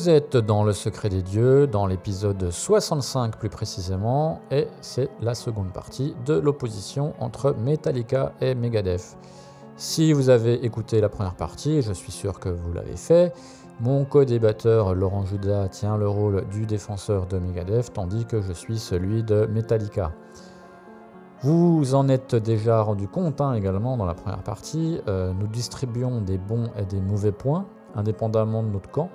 Vous êtes dans Le Secret des Dieux, dans l'épisode 65 plus précisément, et c'est la seconde partie de l'opposition entre Metallica et Megadeth. Si vous avez écouté la première partie, je suis sûr que vous l'avez fait, mon co-débatteur Laurent Judas tient le rôle du défenseur de Megadeth, tandis que je suis celui de Metallica. Vous en êtes déjà rendu compte hein, également dans la première partie, euh, nous distribuons des bons et des mauvais points, indépendamment de notre camp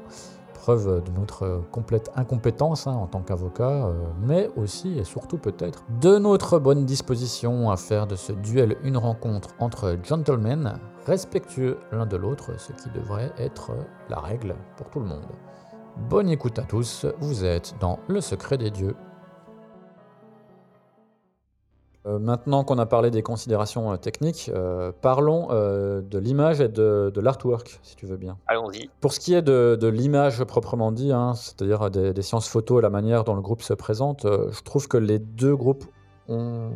preuve de notre complète incompétence hein, en tant qu'avocat, euh, mais aussi et surtout peut-être de notre bonne disposition à faire de ce duel une rencontre entre gentlemen, respectueux l'un de l'autre, ce qui devrait être la règle pour tout le monde. Bonne écoute à tous, vous êtes dans Le Secret des Dieux. Euh, maintenant qu'on a parlé des considérations euh, techniques, euh, parlons euh, de l'image et de, de l'artwork, si tu veux bien. Allons-y. Pour ce qui est de, de l'image proprement dit, hein, c'est-à-dire des, des sciences photo et la manière dont le groupe se présente, euh, je trouve que les deux groupes ont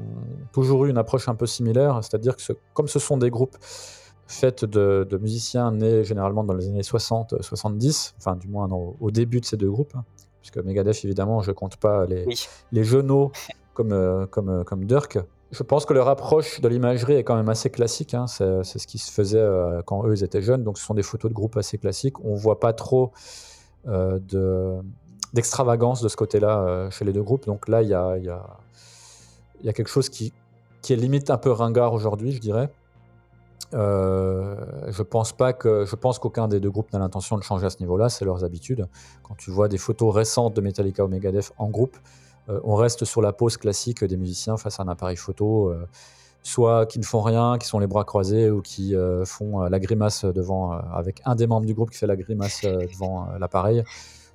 toujours eu une approche un peu similaire, c'est-à-dire que ce- comme ce sont des groupes faits de, de musiciens nés généralement dans les années 60-70, enfin du moins au début de ces deux groupes, hein, puisque Megadeth évidemment je compte pas les, Oui. les genoux comme, euh, comme, euh, comme Dirk. Je pense que leur approche de l'imagerie est quand même assez classique. hein. C'est ce qui se faisait euh, quand eux ils étaient jeunes. Donc ce sont des photos de groupes assez classiques. On voit pas trop de- d'extravagance de, ce côté-là chez les deux groupes. Donc là, il y a, y, y a quelque chose qui, qui est limite un peu ringard aujourd'hui, je dirais. Je pense pas que je pense qu'aucun des deux groupes n'a l'intention de changer à ce niveau-là, c'est leurs habitudes. Quand tu vois des photos récentes de Metallica ou Megadeth en groupe, on reste sur la pose classique des musiciens face à un appareil photo, euh, soit qui ne font rien, qui sont les bras croisés ou qui euh, font euh, la grimace devant, euh, avec un des membres du groupe qui fait la grimace euh, devant euh, l'appareil.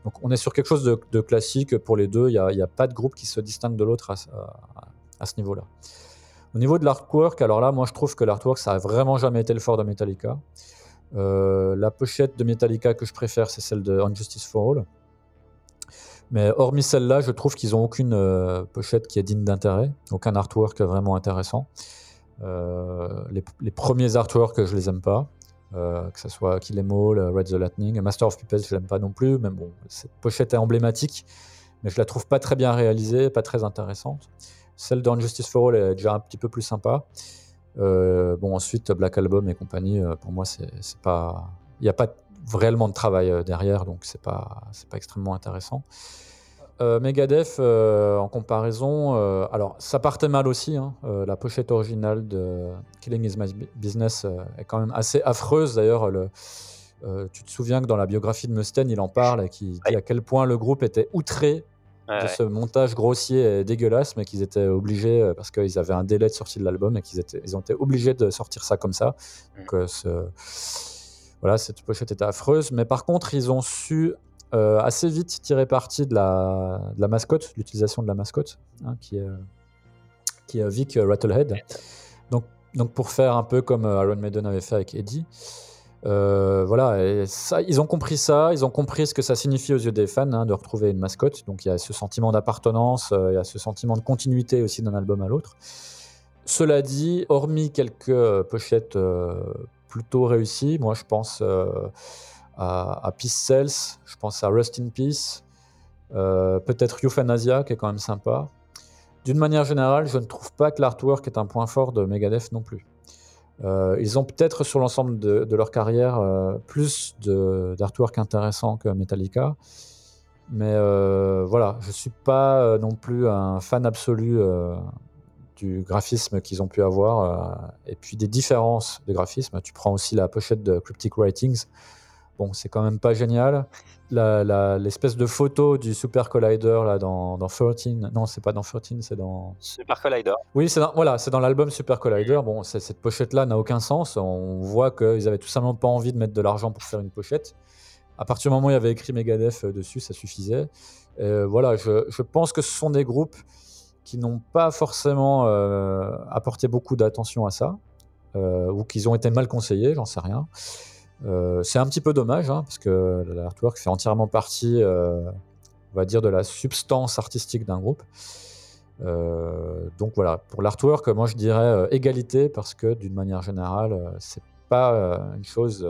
Donc on est sur quelque chose de, classique pour les deux. Il n'y a, pas de groupe qui se distingue de l'autre à, ce- niveau-là. Au niveau de l'artwork, alors là, moi je trouve que l'artwork, ça a vraiment jamais été le fort de Metallica. Euh, la pochette de Metallica que je préfère, c'est celle de Unjustice for All. Mais hormis celle-là, je trouve qu'ils n'ont aucune euh, pochette qui est digne d'intérêt, aucun artwork vraiment intéressant. Euh, les, premiers artworks, je les aime pas, euh, que ce soit Kill Em All, Red the Lightning, Master of Puppets, je l'aime pas non plus, mais bon, cette pochette est emblématique, mais je la trouve pas très bien réalisée, pas très intéressante. Celle de Unjustice for All est déjà un petit peu plus sympa. Bon, ensuite, Black Album et compagnie, pour moi, c'est pas. Il n'y a pas réellement de travail derrière, donc c'est pas, pas extrêmement intéressant. Euh, Megadeth, euh, en comparaison, euh, alors ça partait mal aussi. hein. Euh, la pochette originale de Killing Is My Business est quand même assez affreuse. D'ailleurs, le- tu te souviens que dans la biographie de Mustaine, il en parle et qu'il dit Ouais. à quel point le groupe était outré Ouais, de ouais. ce montage grossier et dégueulasse, mais qu'ils étaient obligés, parce qu'ils avaient un délai de sortie de l'album, et qu'ils étaient, ils ont été obligés de sortir ça comme ça. Donc, euh, ce- voilà, cette pochette était affreuse. Mais par contre, ils ont su euh, assez vite tirer parti de la, de la mascotte, l'utilisation de la mascotte, hein, qui, est, qui est Vic Rattlehead. Donc, donc, pour faire un peu comme euh, Iron Maiden avait fait avec Eddie. Euh, voilà, ils ont compris ça, ils ont compris ce que ça signifie aux yeux des fans hein, de retrouver une mascotte. Donc il y a ce sentiment d'appartenance, euh, il y a ce sentiment de continuité aussi d'un album à l'autre. Cela dit, hormis quelques pochettes plutôt réussies, moi je pense à, Peace Cells, je pense à Rust in Peace, euh, peut-être Euthanasia qui est quand même sympa. D'une manière générale, je ne trouve pas que l'artwork est un point fort de Megadeth non plus. Euh, ils ont peut-être sur l'ensemble de, leur carrière euh, plus d'artwork intéressant que Metallica. Mais voilà, je suis pas non plus un fan absolu du graphisme qu'ils ont pu avoir et puis des différences de graphisme. Tu prends aussi la pochette de Cryptic Writings. Bon, c'est quand même pas génial. L'espèce de photo du Super Collider là, dans, dans 13, non, c'est pas dans 13, c'est dans. Super Collider. Oui, c'est dans, voilà, dans l'album Super Collider. Bon, cette pochette-là n'a aucun sens. On voit qu'ils avaient tout simplement pas envie de mettre de l'argent pour faire une pochette. À partir du moment où il y avait écrit Megadeth euh, dessus, ça suffisait. voilà, je, je, pense que ce sont des groupes qui n'ont pas forcément apporté beaucoup d'attention à ça, ou qu'ils ont été mal conseillés, j'en sais rien. C'est un petit peu dommage, hein, parce que l'artwork fait entièrement partie, on va dire, de la substance artistique d'un groupe. Euh, donc voilà, pour l'artwork, moi je dirais euh, égalité parce que d'une manière générale, euh, c'est pas une chose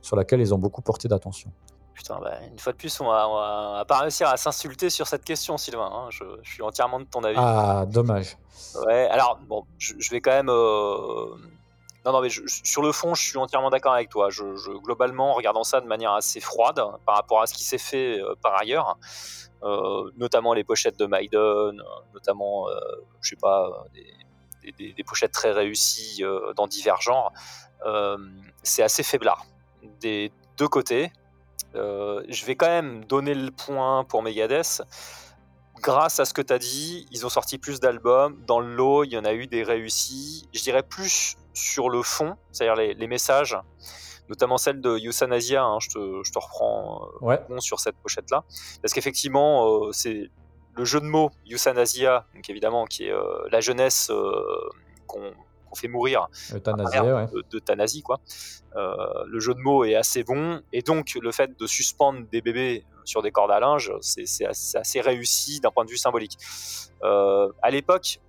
sur laquelle ils ont beaucoup porté d'attention. Putain, bah, une fois de plus, on va, pas réussir à s'insulter sur cette question, Sylvain. Hein. Je, suis entièrement de ton avis. Ah, dommage. Ouais, alors, bon, je, vais quand même. Non, non, mais sur le fond, je suis entièrement d'accord avec toi. Je, globalement, en regardant ça de manière assez froide par rapport à ce qui s'est fait par ailleurs, euh, notamment les pochettes de Maiden, notamment, euh, je sais pas, des, pochettes très réussies euh, dans divers genres. c'est assez faiblard des deux côtés. je vais quand même donner le point pour Megadeth grâce à ce que tu as dit, ils ont sorti plus d'albums. Dans le lot, il y en a eu des réussis. Je dirais plus sur le fond, c'est-à-dire les, les, messages notamment celle de Yusanasia, hein, je, te, je, te, reprends euh, sur cette pochette-là, parce qu'effectivement, euh, c'est le jeu de mots Yusanasia, donc évidemment, qui est euh, la jeunesse qu'on fait mourir de, quoi. le jeu de mots est assez bon, et donc le fait de suspendre des bébés sur des cordes à linge, c'est assez, assez, réussi d'un point de vue symbolique. à l'époque,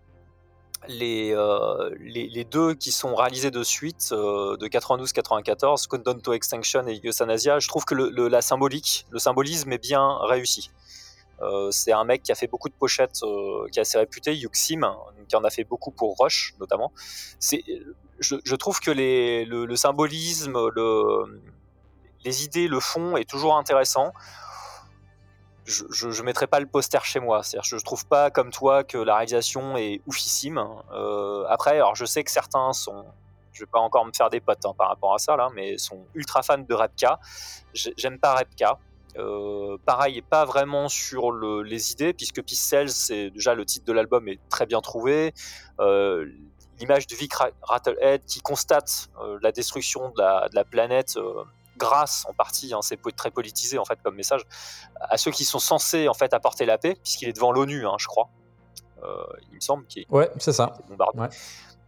euh, les, deux qui sont réalisés de suite, euh, de 92-94, Countdown to Extinction et Euthanasia, je trouve que le, la symbolique, le symbolisme est bien réussi. Euh, c'est un mec qui a fait beaucoup de pochettes, qui est assez réputé, Yuxim, qui en a fait beaucoup pour Rush notamment. Je, trouve que le, symbolisme, le, les idées, le fond est toujours intéressant je, je, mettrai pas le poster chez moi. C'est-à-dire, je, trouve pas comme toi que la réalisation est oufissime. Euh, après, alors je sais que certains sont, je vais pas encore me faire des potes hein, par rapport à ça là, mais sont ultra fans de Repka. J'aime pas Repka. Euh, pareil, pas vraiment sur le, les idées, puisque Cells, c'est déjà le titre de l'album est très bien trouvé. Euh, L'image de Vic Rattlehead qui constate la destruction de la, planète grâce en partie, hein, c'est très politisé en fait comme message, à ceux qui sont censés en fait apporter la paix, puisqu'il est devant l'ONU, hein, je crois. Euh, il me semble qu'il Ouais, c'est ça.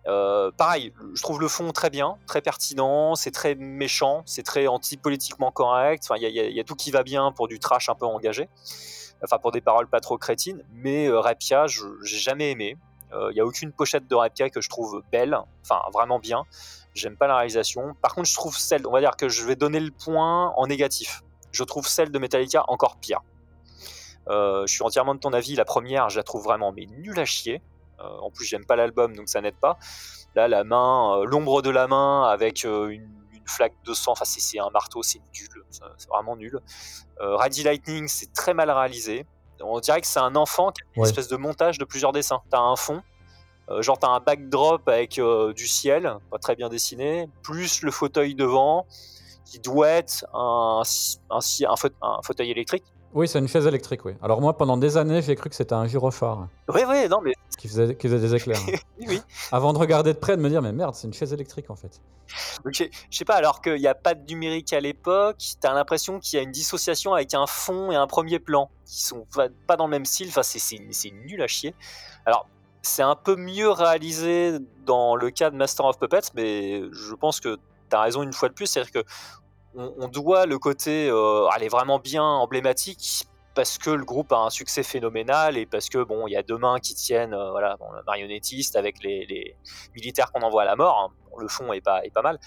Euh, pareil, je trouve le fond très bien, très pertinent, c'est très méchant, c'est très anti-politiquement correct. Il y, a tout qui va bien pour du trash un peu engagé, enfin pour des paroles pas trop crétines. Mais euh, Rapia, j'ai jamais aimé. Il n'y a aucune pochette de Rapia que je trouve belle, enfin vraiment bien. J'aime pas la réalisation. Par contre, je trouve celle, on va dire que je vais donner le point en négatif. Je trouve celle de Metallica encore pire. Euh, je suis entièrement de ton avis. La première, je la trouve vraiment mais nulle à chier. Euh, en plus, j'aime pas l'album, donc ça n'aide pas. Là, la main, euh, l'ombre de la main avec une, flaque de sang. Enfin, c'est un marteau, c'est nul. C'est vraiment nul. Ready Lightning, c'est très mal réalisé. On dirait que c'est un enfant qui a une espèce de montage de plusieurs dessins. T'as un fond, euh, genre, t'as un backdrop avec euh, du ciel, pas très bien dessiné, plus le fauteuil devant, qui doit être un, un, fauteuil électrique. Oui, c'est une chaise électrique, oui. Alors moi, pendant des années, j'ai cru que c'était un gyrophare. Oui, oui, non, mais... Qui faisait, qui faisait des éclairs. oui, oui. Avant de regarder de près, de me dire, mais merde, c'est une chaise électrique, en fait. je sais pas, alors qu'il n'y a pas de numérique à l'époque, t'as l'impression qu'il y a une dissociation avec un fond et un premier plan, qui sont pas dans le même style, enfin, c'est nul à chier. Alors, c'est un peu mieux réalisé dans le cas de Master of Puppets, mais je pense que tu as raison une fois de plus, c'est-à-dire que on, doit le côté euh, aller vraiment bien emblématique parce que le groupe a un succès phénoménal et parce que bon, il y a deux mains qui tiennent, euh, le marionnettiste avec les, militaires qu'on envoie à la mort. Hein. Le fond est pas mal,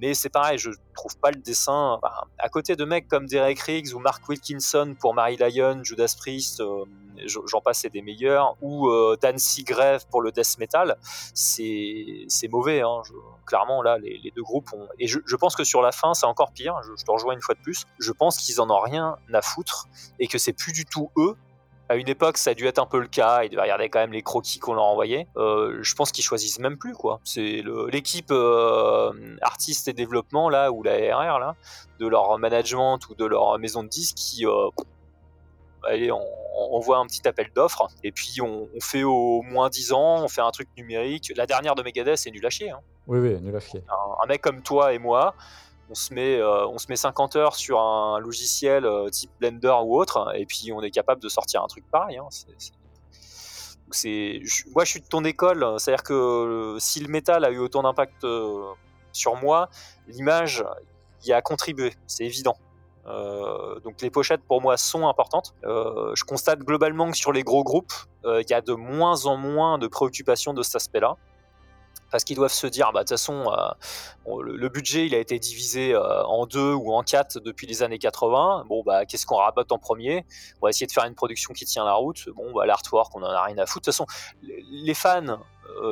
mais c'est pareil, je trouve pas le dessin. à côté de mecs comme Derek Riggs ou Mark Wilkinson pour Mary Lyon, Judas Priest, euh, j'en passe des meilleurs, ou euh, Dan Seagrave pour le death metal, c'est mauvais. Hein, clairement, là, les, deux groupes ont. Et je, pense que sur la fin, c'est encore pire. Je, je te rejoins une fois de plus. Je pense qu'ils en ont rien à foutre et que c'est plus du tout eux à une époque, ça a dû être un peu le cas. Ils devaient regarder quand même les croquis qu'on leur envoyait. Euh, je pense qu'ils choisissent même plus, quoi. C'est l'équipe euh, artiste et développement, là, ou la RR, là, de leur management ou de leur maison de disques qui. Euh, allez, on, voit un petit appel d'offres et puis on, fait au moins 10 ans, on fait un truc numérique. La dernière de Megadeth, c'est nul à chier. Hein. Oui, oui, nul à chier. Un, mec comme toi et moi, On se met, on se met 50 heures sur un logiciel type Blender ou autre, et puis on est capable de sortir un truc pareil. Hein. C'est, moi, je suis de ton école, c'est-à-dire que si le métal a eu autant d'impact sur moi, l'image y a contribué, c'est évident. Euh, donc les pochettes pour moi sont importantes. Euh, je constate globalement que sur les gros groupes, euh, il y a de moins en moins de préoccupations de cet aspect-là parce qu'ils doivent se dire, bah, de toute façon, le, budget il a été divisé en deux ou en quatre depuis les années 80. Bon, bah, qu'est-ce qu'on rabote en premier? On va essayer de faire une production qui tient la route. Bon, bah, l'artwork, on en a rien à foutre. De toute façon, les fans,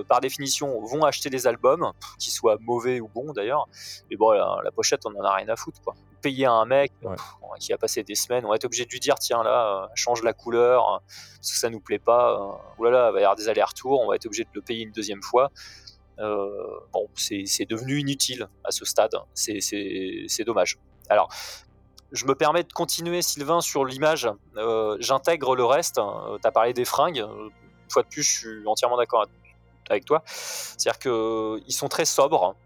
par définition, vont acheter des albums, qu'ils soient mauvais ou bons d'ailleurs. Mais bon, la, pochette, on en a rien à foutre, quoi payer un mec qui a passé des semaines, on va être obligé de lui dire tiens là, euh, change la couleur euh, parce que ça nous plaît pas. Euh, là, il va y avoir des allers-retours, on va être obligé de le payer une deuxième fois. Bon, c'est devenu inutile à ce stade. C'est dommage. Alors, je me permets de continuer, Sylvain, sur l'image. J'intègre le reste. tu as parlé des fringues. Une fois de plus, je suis entièrement d'accord avec toi. C'est-à-dire qu'ils sont très sobres.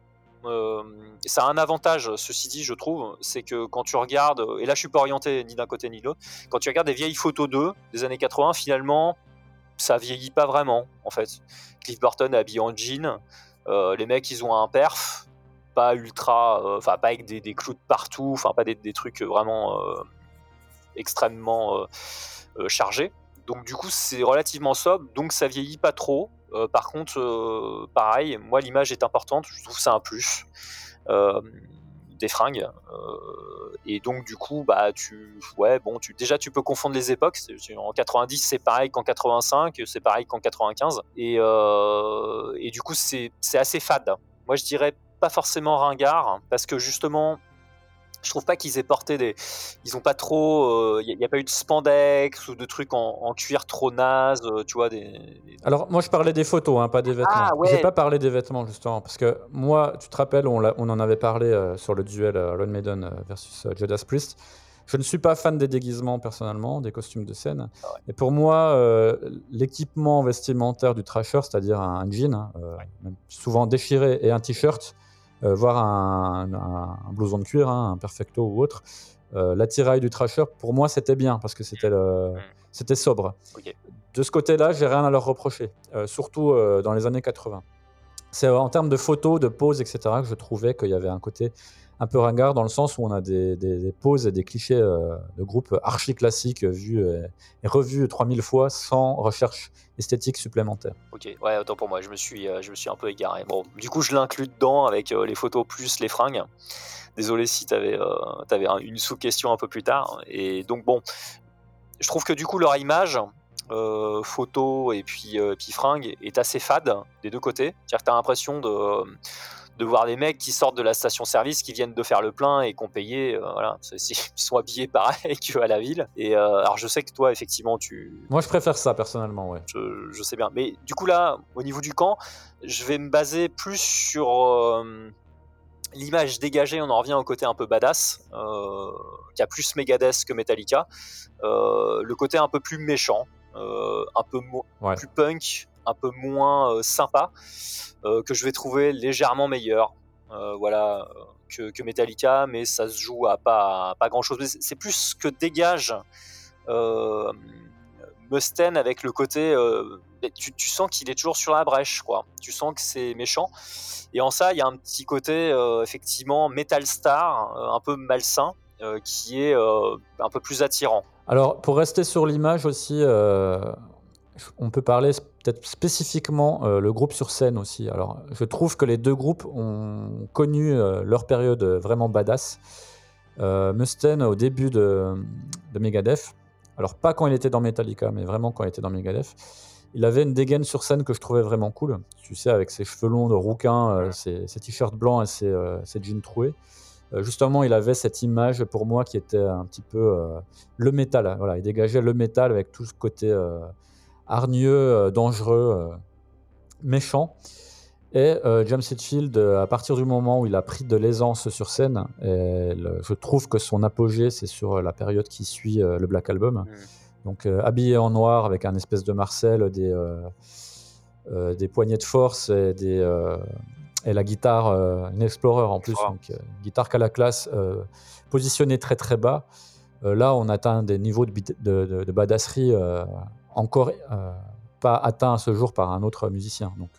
Euh, ça a un avantage, ceci dit, je trouve, c'est que quand tu regardes, et là je suis pas orienté ni d'un côté ni de l'autre, quand tu regardes des vieilles photos d'eux des années 80, finalement, ça vieillit pas vraiment, en fait. Cliff Burton habillé en jean, euh, les mecs ils ont un perf, pas ultra, euh, enfin pas avec des, des, clous de partout, enfin pas des, trucs vraiment extrêmement chargés. Donc du coup c'est relativement sobre, donc ça vieillit pas trop. Euh, par contre, euh, pareil, moi l'image est importante, je trouve c'est un plus. Euh, des fringues et donc du coup bah tu ouais bon tu déjà tu peux confondre les époques en 90 c'est pareil qu'en 85 c'est pareil qu'en 95 et, et du coup c'est assez fade. Moi je dirais pas forcément ringard parce que justement je trouve pas qu'ils aient porté des. Ils ont pas trop. Il euh, n'y a, pas eu de spandex ou de trucs en, cuir trop naze, euh, tu vois. Des, Alors, moi, je parlais des photos, hein, pas des vêtements. Ah, ouais. J'ai pas parlé des vêtements, justement. Parce que moi, tu te rappelles, on, on en avait parlé euh, sur le duel Iron Maiden versus Judas Priest. Je ne suis pas fan des déguisements personnellement, des costumes de scène. Ah Et pour moi, l'équipement vestimentaire du trasher, c'est-à-dire un, jean, hein, souvent déchiré, et un t-shirt, euh, voir un, un, blouson de cuir, hein, un perfecto ou autre. Euh, l'attirail du trasher, pour moi, c'était bien parce que c'était hmm. c'était sobre. De ce côté-là, j'ai rien à leur reprocher, euh, surtout dans les années 80. C'est en termes de photos, de poses, etc., que je trouvais qu'il y avait un côté un peu ringard dans le sens où on a des, poses et des clichés euh, de groupes archi classiques vus et, revus 3000 fois sans recherche esthétique supplémentaire. Ok, ouais, autant pour moi, je me suis, euh, je me suis un peu égaré. Bon, du coup, je l'inclus dedans avec euh, les photos plus les fringues. Désolé si tu avais, avais, une sous-question un peu plus tard. Et donc, bon, je trouve que du coup, leur image, photo et puis, puis fringue, est assez fade des deux côtés. C'est-à-dire que tu as l'impression de de voir des mecs qui sortent de la station-service, qui viennent de faire le plein et qui ont payé, euh, voilà, ils sont habillés pareil qu'à la ville. Et euh, alors je sais que toi, effectivement, tu. Moi, je préfère ça personnellement, ouais. Je, sais bien. Mais du coup là, au niveau du camp, je vais me baser plus sur euh, l'image dégagée. On en revient au côté un peu badass, qui a plus Megadeth que Metallica. le côté un peu plus méchant, un peu plus punk, un peu moins sympa. Euh, que je vais trouver légèrement meilleur. Euh, voilà, que, Metallica, mais ça se joue à pas, pas grand chose. C'est plus ce que dégage euh, Mustaine avec le côté. Tu, sens qu'il est toujours sur la brèche, quoi. Tu sens que c'est méchant. Et en ça, il y a un petit côté, effectivement, Metal Star, un peu malsain, qui est un peu plus attirant. Alors, pour rester sur l'image aussi, on peut parler peut-être spécifiquement euh, le groupe sur scène aussi. Alors, je trouve que les deux groupes ont connu euh, leur période vraiment badass. Euh, Mustaine au début de, Megadeth, alors pas quand il était dans Metallica, mais vraiment quand il était dans Megadeth, il avait une dégaine sur scène que je trouvais vraiment cool. Tu sais, avec ses cheveux longs de rouquin, ses, t-shirts blancs et ses, jeans troués. Justement, il avait cette image pour moi qui était un petit peu le métal. Voilà, il dégageait le métal avec tout ce côté hargneux, euh, dangereux, euh, méchant. Et euh, James Hetfield, à partir du moment où il a pris de l'aisance sur scène, et je trouve que son apogée, c'est sur la période qui suit le Black Album. Mm. Donc habillé en noir avec un espèce de Marcel, des, des poignées de force et des, et la guitare, une Explorer en plus, donc guitare qu'à la classe, positionnée très très bas. là, on atteint des niveaux de, de, de badasserie encore pas atteints à ce jour par un autre musicien. Donc,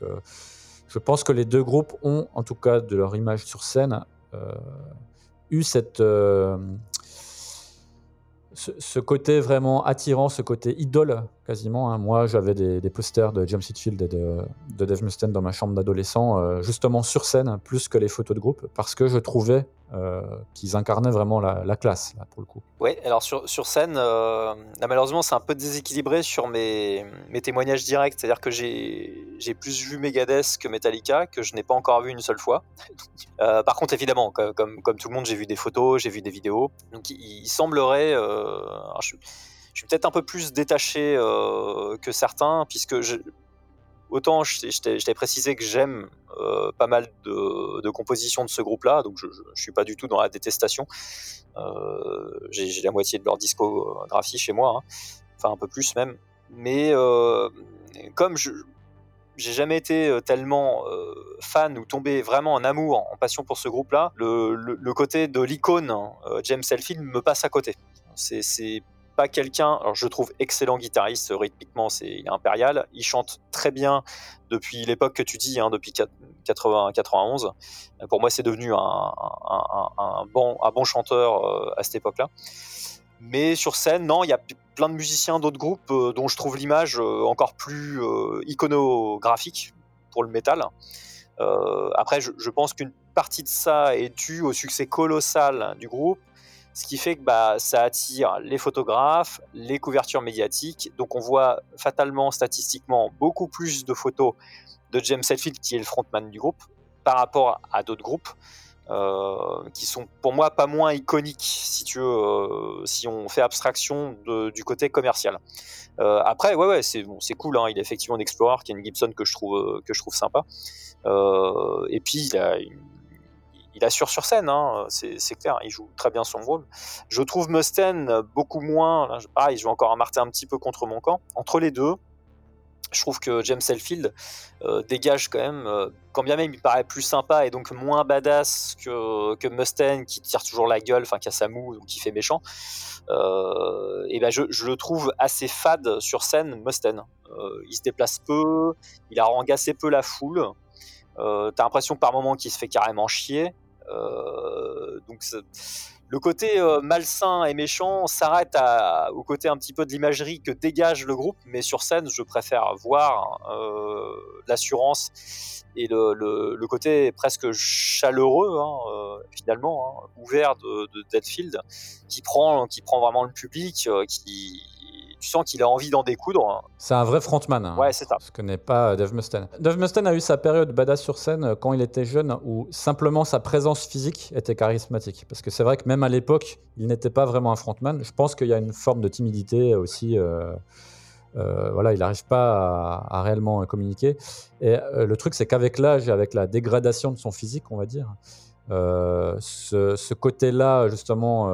je pense que les deux groupes ont, en tout cas de leur image sur scène, eu cette ce, côté vraiment attirant, ce côté idole quasiment. Hein. Moi, j'avais des, posters de James Hetfield et de, Dave Mustaine dans ma chambre d'adolescent, euh, justement sur scène, plus que les photos de groupe, parce que je trouvais euh, qu'ils incarnaient vraiment la, classe, là, pour le coup. Oui, alors sur, scène, euh, malheureusement, c'est un peu déséquilibré sur mes, témoignages directs. C'est-à-dire que j'ai plus vu Megadeth que Metallica, que je n'ai pas encore vu une seule fois. par contre, évidemment, comme, tout le monde, j'ai vu des photos, j'ai vu des vidéos. Donc il, semblerait... je suis peut-être un peu plus détaché euh, que certains, puisque autant je, t'ai précisé que j'aime euh, pas mal de, compositions de ce groupe-là, donc je, ne suis pas du tout dans la détestation. Euh, j'ai la moitié de leur discographie chez moi, hein. enfin un peu plus même. Mais comme je j'ai jamais été tellement fan ou tombé vraiment en amour, en passion pour ce groupe-là, le, côté de l'icône James Hetfield me passe à côté. C'est pas quelqu'un, je trouve excellent guitariste, rythmiquement c'est impérial, il chante très bien depuis l'époque que tu dis, hein, depuis 80, 91. Pour moi c'est devenu un, bon, chanteur euh, à cette époque-là. Mais sur scène, non, il y a plein de musiciens d'autres groupes euh, dont je trouve l'image euh, encore plus iconographique pour le métal. après, je pense qu'une partie de ça est due au succès colossal du groupe ce qui fait que bah, ça attire les photographes, les couvertures médiatiques. Donc on voit fatalement, statistiquement, beaucoup plus de photos de James Hetfield, qui est le frontman du groupe, par rapport à d'autres groupes. Euh, qui sont pour moi pas moins iconiques si tu euh, si on fait abstraction du côté commercial. Euh, après, ouais, ouais, c'est bon, c'est cool. Hein, il a effectivement une Explorer qui est une Gibson que je trouve que je trouve sympa. et puis il a une il assure sur scène, hein, c'est clair, il joue très bien son rôle. Je trouve Mustaine beaucoup moins, là, pareil, je vais encore marter un petit peu contre mon camp. Entre les deux, je trouve que James Hetfield euh, dégage quand même, euh, quand bien même il paraît plus sympa et donc moins badass que, que Mustaine qui tire toujours la gueule, enfin qui a sa moue, donc qui fait méchant. Euh, et ben je, le trouve assez fade sur scène, Mustaine. il se déplace peu, il a assez peu la foule. T'as l'impression par moment qu'il se fait carrément chier. Euh, donc le côté euh, malsain et méchant s'arrête au côté un petit peu de l'imagerie que dégage le groupe, mais sur scène, je préfère voir euh, l'assurance et le, côté presque chaleureux, hein, finalement, hein, ouvert de, de Deadfield, qui prend, qui prend vraiment le public, qui, tu sens qu'il a envie d'en découdre. C'est un vrai frontman. Hein, ouais, c'est ça. Ce que n'est pas Dave Mustaine. Dave Mustaine a eu sa période badass sur scène euh, quand il était jeune, où simplement sa présence physique était charismatique. Parce que c'est vrai que même à l'époque, il n'était pas vraiment un frontman. Je pense qu'il y a une forme de timidité aussi. Euh, euh, voilà, il n'arrive pas à, réellement communiquer. Et le truc, c'est qu'avec l'âge et avec la dégradation de son physique, on va dire, ce, ce côté-là, justement,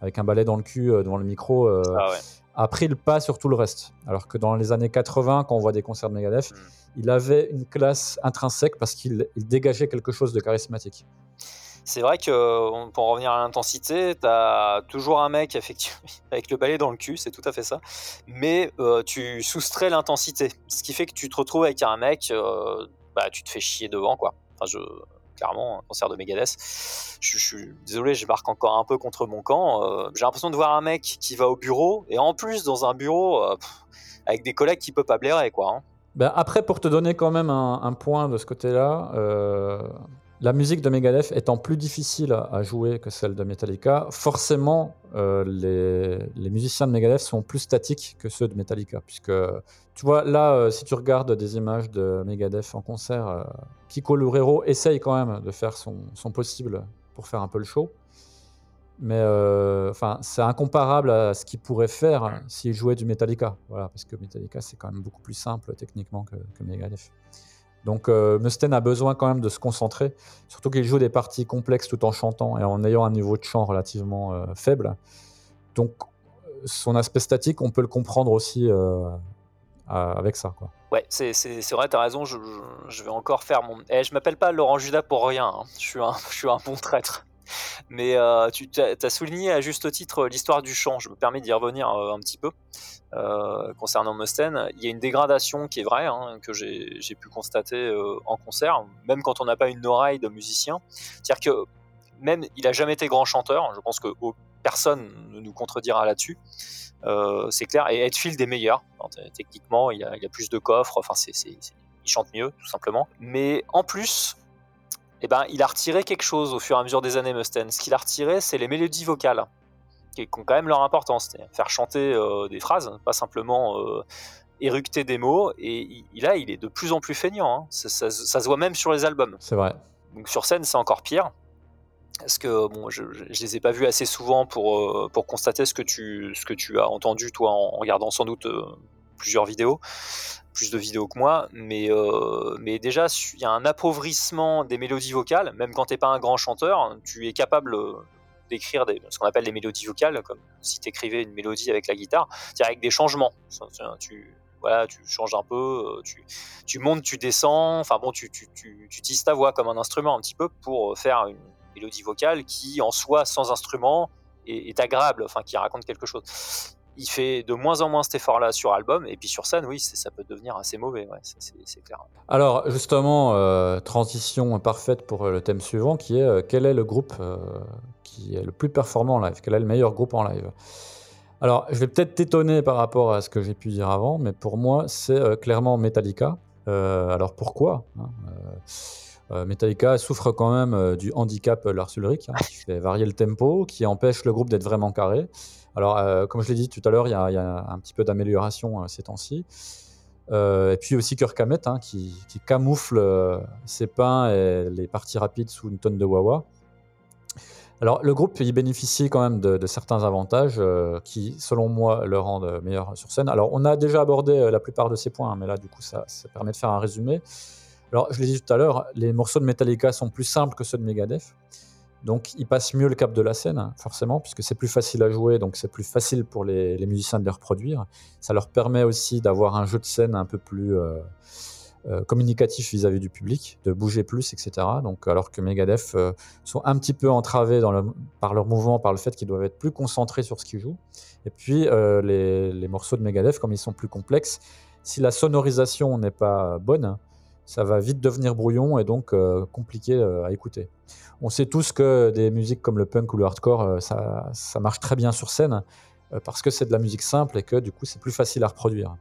avec un balai dans le cul devant le micro, ah ouais a pris le pas sur tout le reste. Alors que dans les années 80, quand on voit des concerts de Megadeth, hmm. il avait une classe intrinsèque parce qu'il dégageait quelque chose de charismatique. C'est vrai que, pour en revenir à l'intensité, tu as toujours un mec effectivement, avec le balai dans le cul, c'est tout à fait ça, mais euh, tu soustrais l'intensité. Ce qui fait que tu te retrouves avec un mec, euh, bah, tu te fais chier devant, quoi. Enfin, je, clairement, un concert de Megadeth. Je, suis désolé, je marque encore un peu contre mon camp. Euh, j'ai l'impression de voir un mec qui va au bureau, et en plus, dans un bureau, euh, avec des collègues qui peuvent pas blairer, quoi. Ben après, pour te donner quand même un, point de ce côté-là, euh, la musique de Megadeth étant plus difficile à jouer que celle de Metallica, forcément, euh, les, musiciens de Megadeth sont plus statiques que ceux de Metallica. Puisque, tu vois, là, euh, si tu regardes des images de Megadeth en concert, euh, Kiko Loureiro essaye quand même de faire son, possible pour faire un peu le show. Mais enfin, c'est incomparable à ce qu'il pourrait faire s'il jouait du Metallica. Parce que Metallica, c'est quand même beaucoup plus simple techniquement que, que Megadeth. Donc euh, Mustaine a besoin quand même de se concentrer, surtout qu'il joue des parties complexes tout en chantant et en ayant un niveau de chant relativement euh, faible. Donc son aspect statique, on peut le comprendre aussi euh, avec ça. Quoi. Ouais, c'est vrai, t'as raison, je, vais encore faire mon... Eh, je m'appelle pas Laurent Judas pour rien, hein. je, suis un, je suis un bon traître. Mais euh, tu as, souligné à juste titre l'histoire du chant, je me permets d'y revenir euh, un petit peu. Euh, concernant Mustaine, il y a une dégradation qui est vraie, hein, que j'ai pu constater en concert, même quand on n'a pas une oreille de musicien. C'est-à-dire que même, il a jamais été grand chanteur, je pense que personne ne nous contredira là-dessus. Euh, c'est clair. Et Edfield est meilleur. techniquement, il y, a, plus de coffres. Enfin, il chante mieux, tout simplement. Mais en plus, eh ben, il a retiré quelque chose au fur et à mesure des années, Mustaine. Ce qu'il a retiré, c'est les mélodies vocales, qui ont quand même leur importance. Faire chanter euh, des phrases, pas simplement euh, éructer des mots. Et il, là, il est de plus en plus feignant. Hein. Ça, ça se voit même sur les albums. C'est vrai. Donc sur scène, c'est encore pire parce que bon, je, je, les ai pas vus assez souvent pour, euh, pour constater ce que, tu, ce que tu as entendu, toi, en, regardant sans doute plusieurs vidéos, plus de vidéos que moi, mais, euh, mais déjà, il y a un appauvrissement des mélodies vocales, même quand tu n'es pas un grand chanteur, tu es capable d'écrire ce qu'on appelle des mélodies vocales, comme si tu écrivais une mélodie avec la guitare, c'est-à-dire avec des changements. Tu, voilà, tu changes un peu, tu, tu montes, tu descends, enfin bon, tu, tu, tu, utilises ta voix comme un instrument un petit peu pour faire une, mélodie vocale qui, en soi, sans instrument, est, agréable, enfin, qui raconte quelque chose. Il fait de moins en moins cet effort-là sur album, et puis sur scène, oui, ça peut devenir assez mauvais, ouais, c'est clair. Alors, justement, euh, transition parfaite pour le thème suivant, qui est euh, quel est le groupe euh, qui est le plus performant en live? Quel est le meilleur groupe en live? Alors, je vais peut-être t'étonner par rapport à ce que j'ai pu dire avant, mais pour moi, c'est clairement Metallica. alors pourquoi hein, euh, Metallica souffre quand même euh, du handicap Lars Ulrich, hein, qui fait varier le tempo, qui empêche le groupe d'être vraiment carré. Alors, euh, comme je l'ai dit tout à l'heure, il y, a un petit peu d'amélioration ces temps-ci. et puis aussi Kirk Hammett, hein, qui, camoufle ses pains et les parties rapides sous une tonne de wah Alors, le groupe, il bénéficie quand même de, certains avantages qui, selon moi, le rendent meilleur sur scène. Alors, on a déjà abordé la plupart de ces points, hein, mais là, du coup, ça, ça permet de faire un résumé. Alors, je l'ai dit tout à l'heure, les morceaux de Metallica sont plus simples que ceux de Megadeth. Donc, ils passent mieux le cap de la scène, forcément, puisque c'est plus facile à jouer, donc c'est plus facile pour les, musiciens de les reproduire. Ça leur permet aussi d'avoir un jeu de scène un peu plus euh, euh, communicatif vis-à-vis du public, de bouger plus, etc. Donc, alors que Megadeth euh, sont un petit peu entravés par leur mouvement, par le fait qu'ils doivent être plus concentrés sur ce qu'ils jouent. Et puis, les, les, morceaux de Megadeth, comme ils sont plus complexes, si la sonorisation n'est pas bonne, ça va vite devenir brouillon et donc euh, compliqué euh, à écouter. On sait tous que des musiques comme le punk ou le hardcore, euh, ça, ça, marche très bien sur scène parce que c'est de la musique simple et que du coup c'est plus facile à reproduire.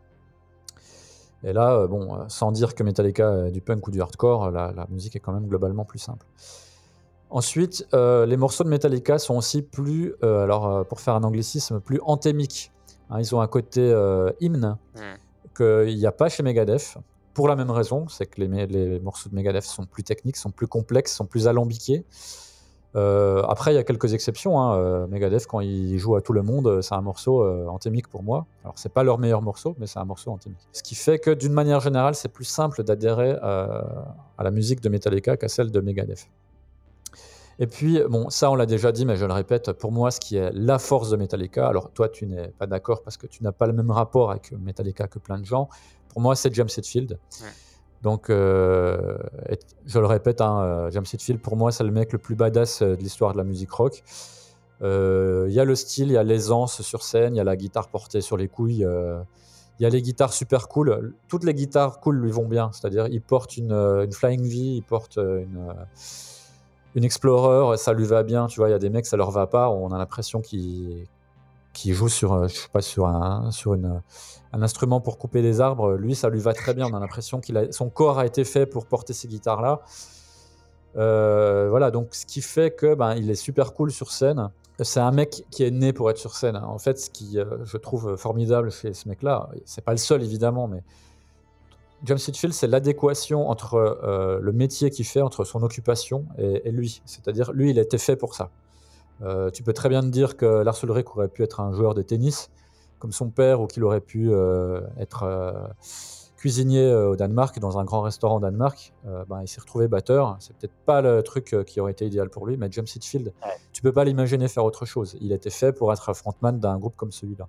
Et là, bon, sans dire que Metallica est du punk ou du hardcore, la, musique est quand même globalement plus simple. Ensuite, les morceaux de Metallica sont aussi plus, alors pour faire un anglicisme, plus anthémiques. Hein, ils ont un côté hymne mmh. qu'il n'y a pas chez Megadeth pour la même raison, c'est que les, morceaux de Megadeth sont plus techniques, sont plus complexes, sont plus alambiqués. Euh, après, il y a quelques exceptions. Hein. Euh, Megadeth, quand ils jouent à tout le monde, c'est un morceau euh, anthémique pour moi. Alors, c'est pas leur meilleur morceau, mais c'est un morceau anthémique. Ce qui fait que, d'une manière générale, c'est plus simple d'adhérer à la musique de Metallica qu'à celle de Megadeth. Et puis, bon, ça, on l'a déjà dit, mais je le répète, pour moi, ce qui est la force de Metallica, alors toi, tu n'es pas d'accord parce que tu n'as pas le même rapport avec Metallica que plein de gens, pour moi, c'est James Hetfield. Donc, euh, je le répète, hein, euh, James Hetfield, pour moi, c'est le mec le plus badass euh, de l'histoire de la musique rock. Il y a le style, il y a l'aisance sur scène, il y a la guitare portée sur les couilles. Il y a les guitares super cool. Toutes les guitares cool lui vont bien. C'est-à-dire, il porte une, Flying V, il porte une, une Explorer, ça lui va bien. Tu vois, il y a des mecs, ça leur va pas. On a l'impression qu'ils qui joue sur, euh, je sais pas, sur, un, sur une, un instrument pour couper des arbres, lui, ça lui va très bien. On a l'impression a, son corps a été fait pour porter ces guitares-là. Euh, voilà, donc ce qui fait que ben, il est super cool sur scène. C'est un mec qui est né pour être sur scène. En fait, ce qui euh, je trouve formidable chez ce mec-là, c'est pas le seul évidemment, mais James Hetfield, c'est l'adéquation entre le métier qu'il fait, entre son occupation et lui. C'est-à-dire, lui, il a été fait pour ça. Euh, tu peux très bien te dire que Lars Ulrich aurait pu être un joueur de tennis, comme son père, ou qu'il aurait pu euh, être euh, cuisinier au Danemark, dans un grand restaurant au Danemark. Ben, il s'est retrouvé batteur. C'est peut-être pas le truc qui aurait été idéal pour lui, mais James Hetfield, tu peux pas l'imaginer faire autre chose. Il était fait pour être frontman d'un groupe comme celui-là.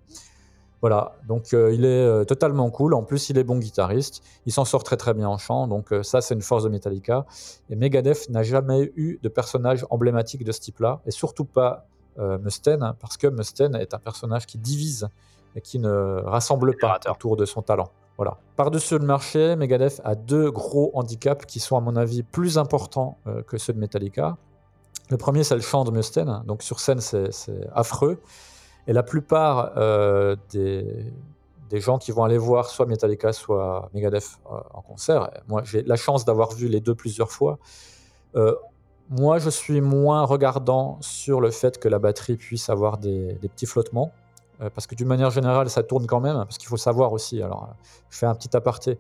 Voilà, donc il est totalement cool. En plus, il est bon guitariste. Il s'en sort très très bien en chant. Donc ça, c'est une force de Metallica. Et Megadeth n'a jamais eu de personnage emblématique de ce type-là, et surtout pas Mustaine, parce que Mustaine est un personnage qui divise et qui ne rassemble pas autour de son talent. Voilà. Par-dessus le marché, Megadeth a deux gros handicaps qui sont à mon avis plus importants euh, que ceux de Metallica. Le premier, c'est le chant de Mustaine. Donc sur scène, c'est affreux. Et la plupart euh, des, des, gens qui vont aller voir soit Metallica, soit Megadeth euh, en concert, moi j'ai la chance d'avoir vu les deux plusieurs fois. moi, je suis moins regardant sur le fait que la batterie puisse avoir des petits flottements. Euh, parce que d'une manière générale, ça tourne quand même, parce qu'il faut savoir aussi, alors euh, je fais un petit aparté,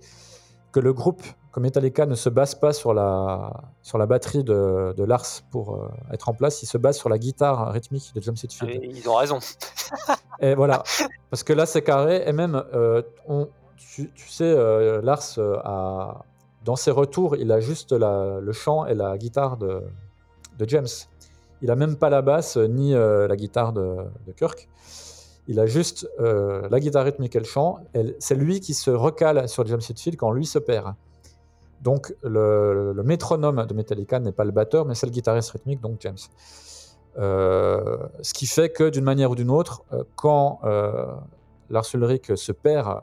que le groupe comme Metallica ne se base pas sur la, sur la batterie de, de Lars pour euh, être en place, il se base sur la guitare rythmique de James Hetfield. ils ont raison. et voilà, parce que là c'est carré, et même, on, tu, sais, Lars, a, dans ses retours, il a juste la, le chant et la guitare de, de James. Il a même pas la basse ni la guitare de, de Kirk. Il a juste euh, la guitare rythmique et le chant. C'est lui qui se recale sur James Hetfield quand lui se perd. Donc le, métronome de Metallica n'est pas le batteur, mais c'est le guitariste rythmique, donc James. Euh, ce qui fait que d'une manière ou d'une autre, euh, quand Lars Ulrich se perd,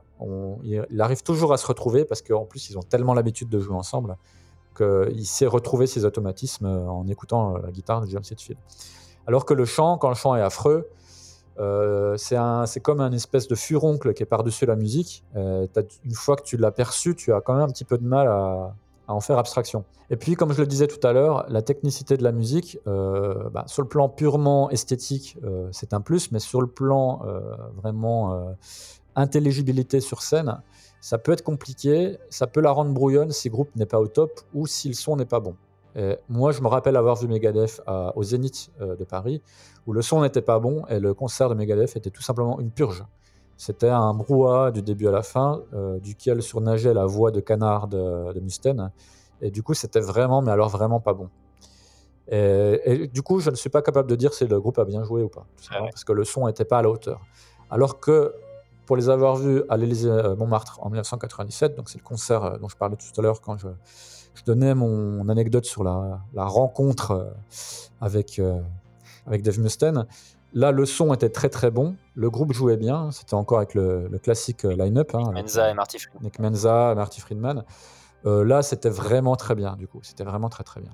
il, arrive toujours à se retrouver parce qu'en plus ils ont tellement l'habitude de jouer ensemble qu'il sait retrouver ses automatismes en écoutant la guitare de James Hetfield. Alors que le chant, quand le chant est affreux, euh, c'est comme un espèce de furoncle qui est par-dessus la musique. Euh, une fois que tu l'as perçu, tu as quand même un petit peu de mal à, en faire abstraction. Et puis, comme je le disais tout à l'heure, la technicité de la musique, euh, bah, sur le plan purement esthétique, c'est un plus, mais sur le plan vraiment intelligibilité sur scène, ça peut être compliqué, ça peut la rendre brouillonne si le groupe n'est pas au top ou si le son n'est pas bon moi, je me rappelle avoir vu Megadeth au Zénith euh, de Paris, où le son n'était pas bon et le concert de Megadeth était tout simplement une purge. C'était un brouhaha du début à la fin, euh, duquel surnageait la voix de canard de, de Mustaine. Et du coup, c'était vraiment, mais alors vraiment pas bon. Et, du coup, je ne suis pas capable de dire si le groupe a bien joué ou pas, ah parce que le son n'était pas à la hauteur. Alors que pour les avoir vus à l'Élysée euh, Montmartre en 1997, donc c'est le concert dont je parlais tout à l'heure quand je, je donnais mon anecdote sur la, rencontre euh, avec, euh, avec Dave Mustaine. Là, le son était très très bon. Le groupe jouait bien. C'était encore avec le, classique euh, line-up. Hein, Menza et Marty Friedman. Nick Menza, Marty Friedman. là, c'était vraiment très bien, du coup. C'était vraiment très très bien.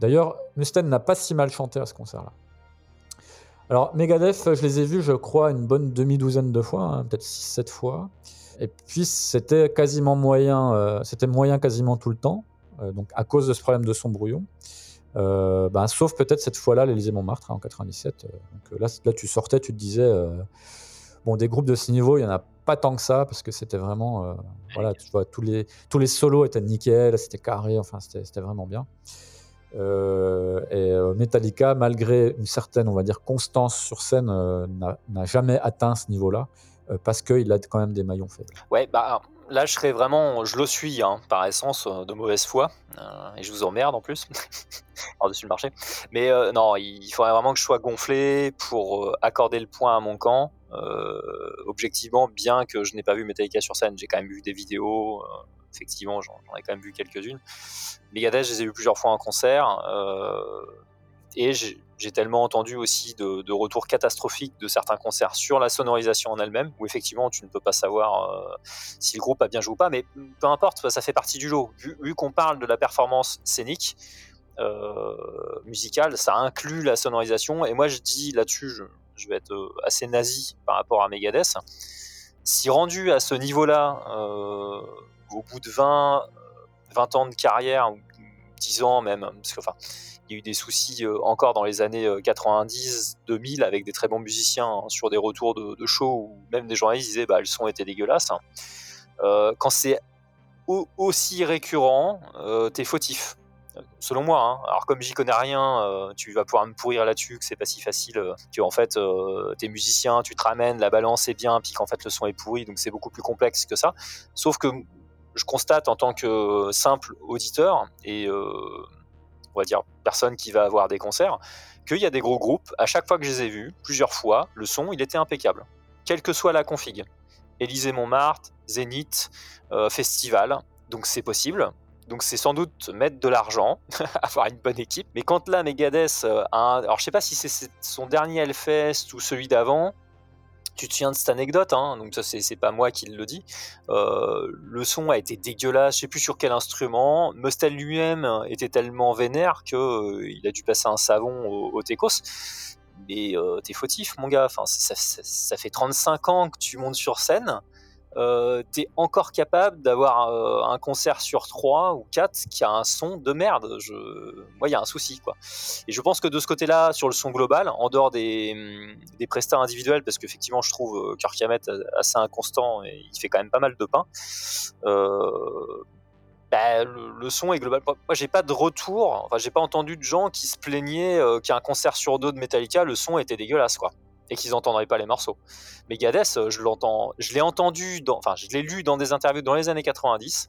D'ailleurs, Mustaine n'a pas si mal chanté à ce concert-là. Alors, Megadeth, je les ai vus, je crois, une bonne demi-douzaine de fois, hein, peut-être 6-7 fois. Et puis, c'était quasiment moyen, c'était moyen quasiment tout le temps. Euh, donc à cause de ce problème de son brouillon. Euh, ben, sauf peut-être cette fois-là l'Élysée Montmartre hein, en 97. Euh, donc là, là, tu sortais, tu te disais, bon, des groupes de ce niveau, il y en a pas tant que ça parce que c'était vraiment, voilà, tu vois, tous les tous les solos étaient nickel, c'était carré, enfin, c'était vraiment bien. et Metallica, malgré une certaine, on va dire, constance sur scène, n'a jamais atteint ce niveau-là parce qu'il a quand même des maillons faibles. Ouais, bah là, je serais vraiment, je le suis hein, par essence euh, de mauvaise foi, euh, et je vous emmerde en plus, par-dessus le marché. Mais euh, non, il faudrait vraiment que je sois gonflé pour accorder le point à mon camp. objectivement, bien que je n'ai pas vu Metallica sur scène, j'ai quand même vu des vidéos. effectivement, j'en ai quand même vu quelques-unes. Megadeth, je les ai vus plusieurs fois en concert, et j'ai tellement entendu aussi de, retours catastrophiques de certains concerts sur la sonorisation en elle-même, où effectivement tu ne peux pas savoir euh, si le groupe a bien joué ou pas, mais peu importe, ça fait partie du lot. Vu, qu'on parle de la performance scénique, euh, musicale, ça inclut la sonorisation, et moi je dis là-dessus, je, vais être euh, assez nazi par rapport à Megadeth. Si rendu à ce niveau-là, au bout de 20, 20 ans de carrière, 10 ans même, parce que enfin il y a eu des soucis euh, encore dans les années 90, euh, 2000 avec des très bons musiciens hein, sur des retours de, show où même des journalistes disaient bah le son était dégueulasse. Hein. Euh, quand c'est aussi récurrent, t'es fautif. Selon moi, hein. alors comme j'y connais rien, tu vas pouvoir me pourrir là-dessus, que c'est pas si facile, que en fait t'es musicien, tu te ramènes, la balance est bien, puis qu'en fait le son est pourri, donc c'est beaucoup plus complexe que ça. Sauf que je constate en tant que simple auditeur et on va dire, personne qui va avoir des concerts, qu'il y a des gros groupes, à chaque fois que je les ai vus, plusieurs fois, le son, il était impeccable. quelle que soit la config. Élysée Montmartre, Zénith, Festival, donc c'est possible. Donc c'est sans doute mettre de l'argent, avoir une bonne équipe. Mais quand là, Megadeth a un... Alors je sais pas si c'est son dernier Hellfest ou celui d'avant, tu te souviens de cette anecdote, hein, donc ça c'est pas moi qui le dis. Euh, le son a été dégueulasse, je sais plus sur quel instrument. Mustel lui-même était tellement vénère que euh, il a dû passer un savon au, au. Mais euh, t'es fautif, mon gars. Ça, ça, fait 35 ans que tu montes sur scène. Euh, t'es encore capable d'avoir euh, un concert sur 3 ou 4 qui a un son de merde. Moi, il y a un souci. Et je pense que de ce côté-là, sur le son global, en dehors des, mm, des prestats individuels, parce qu'effectivement, je trouve Kirk Hammett assez inconstant et il fait quand même pas mal de pain. Euh, bah, le, son est global. Moi, j'ai pas de retour. Enfin, j'ai pas entendu de gens qui se plaignaient qu'un concert sur deux de Metallica, le son était dégueulasse, et qu'ils n'entendraient pas les morceaux. Megadeth, euh, je je l'ai entendu, enfin, je l'ai lu dans des interviews dans les années 90.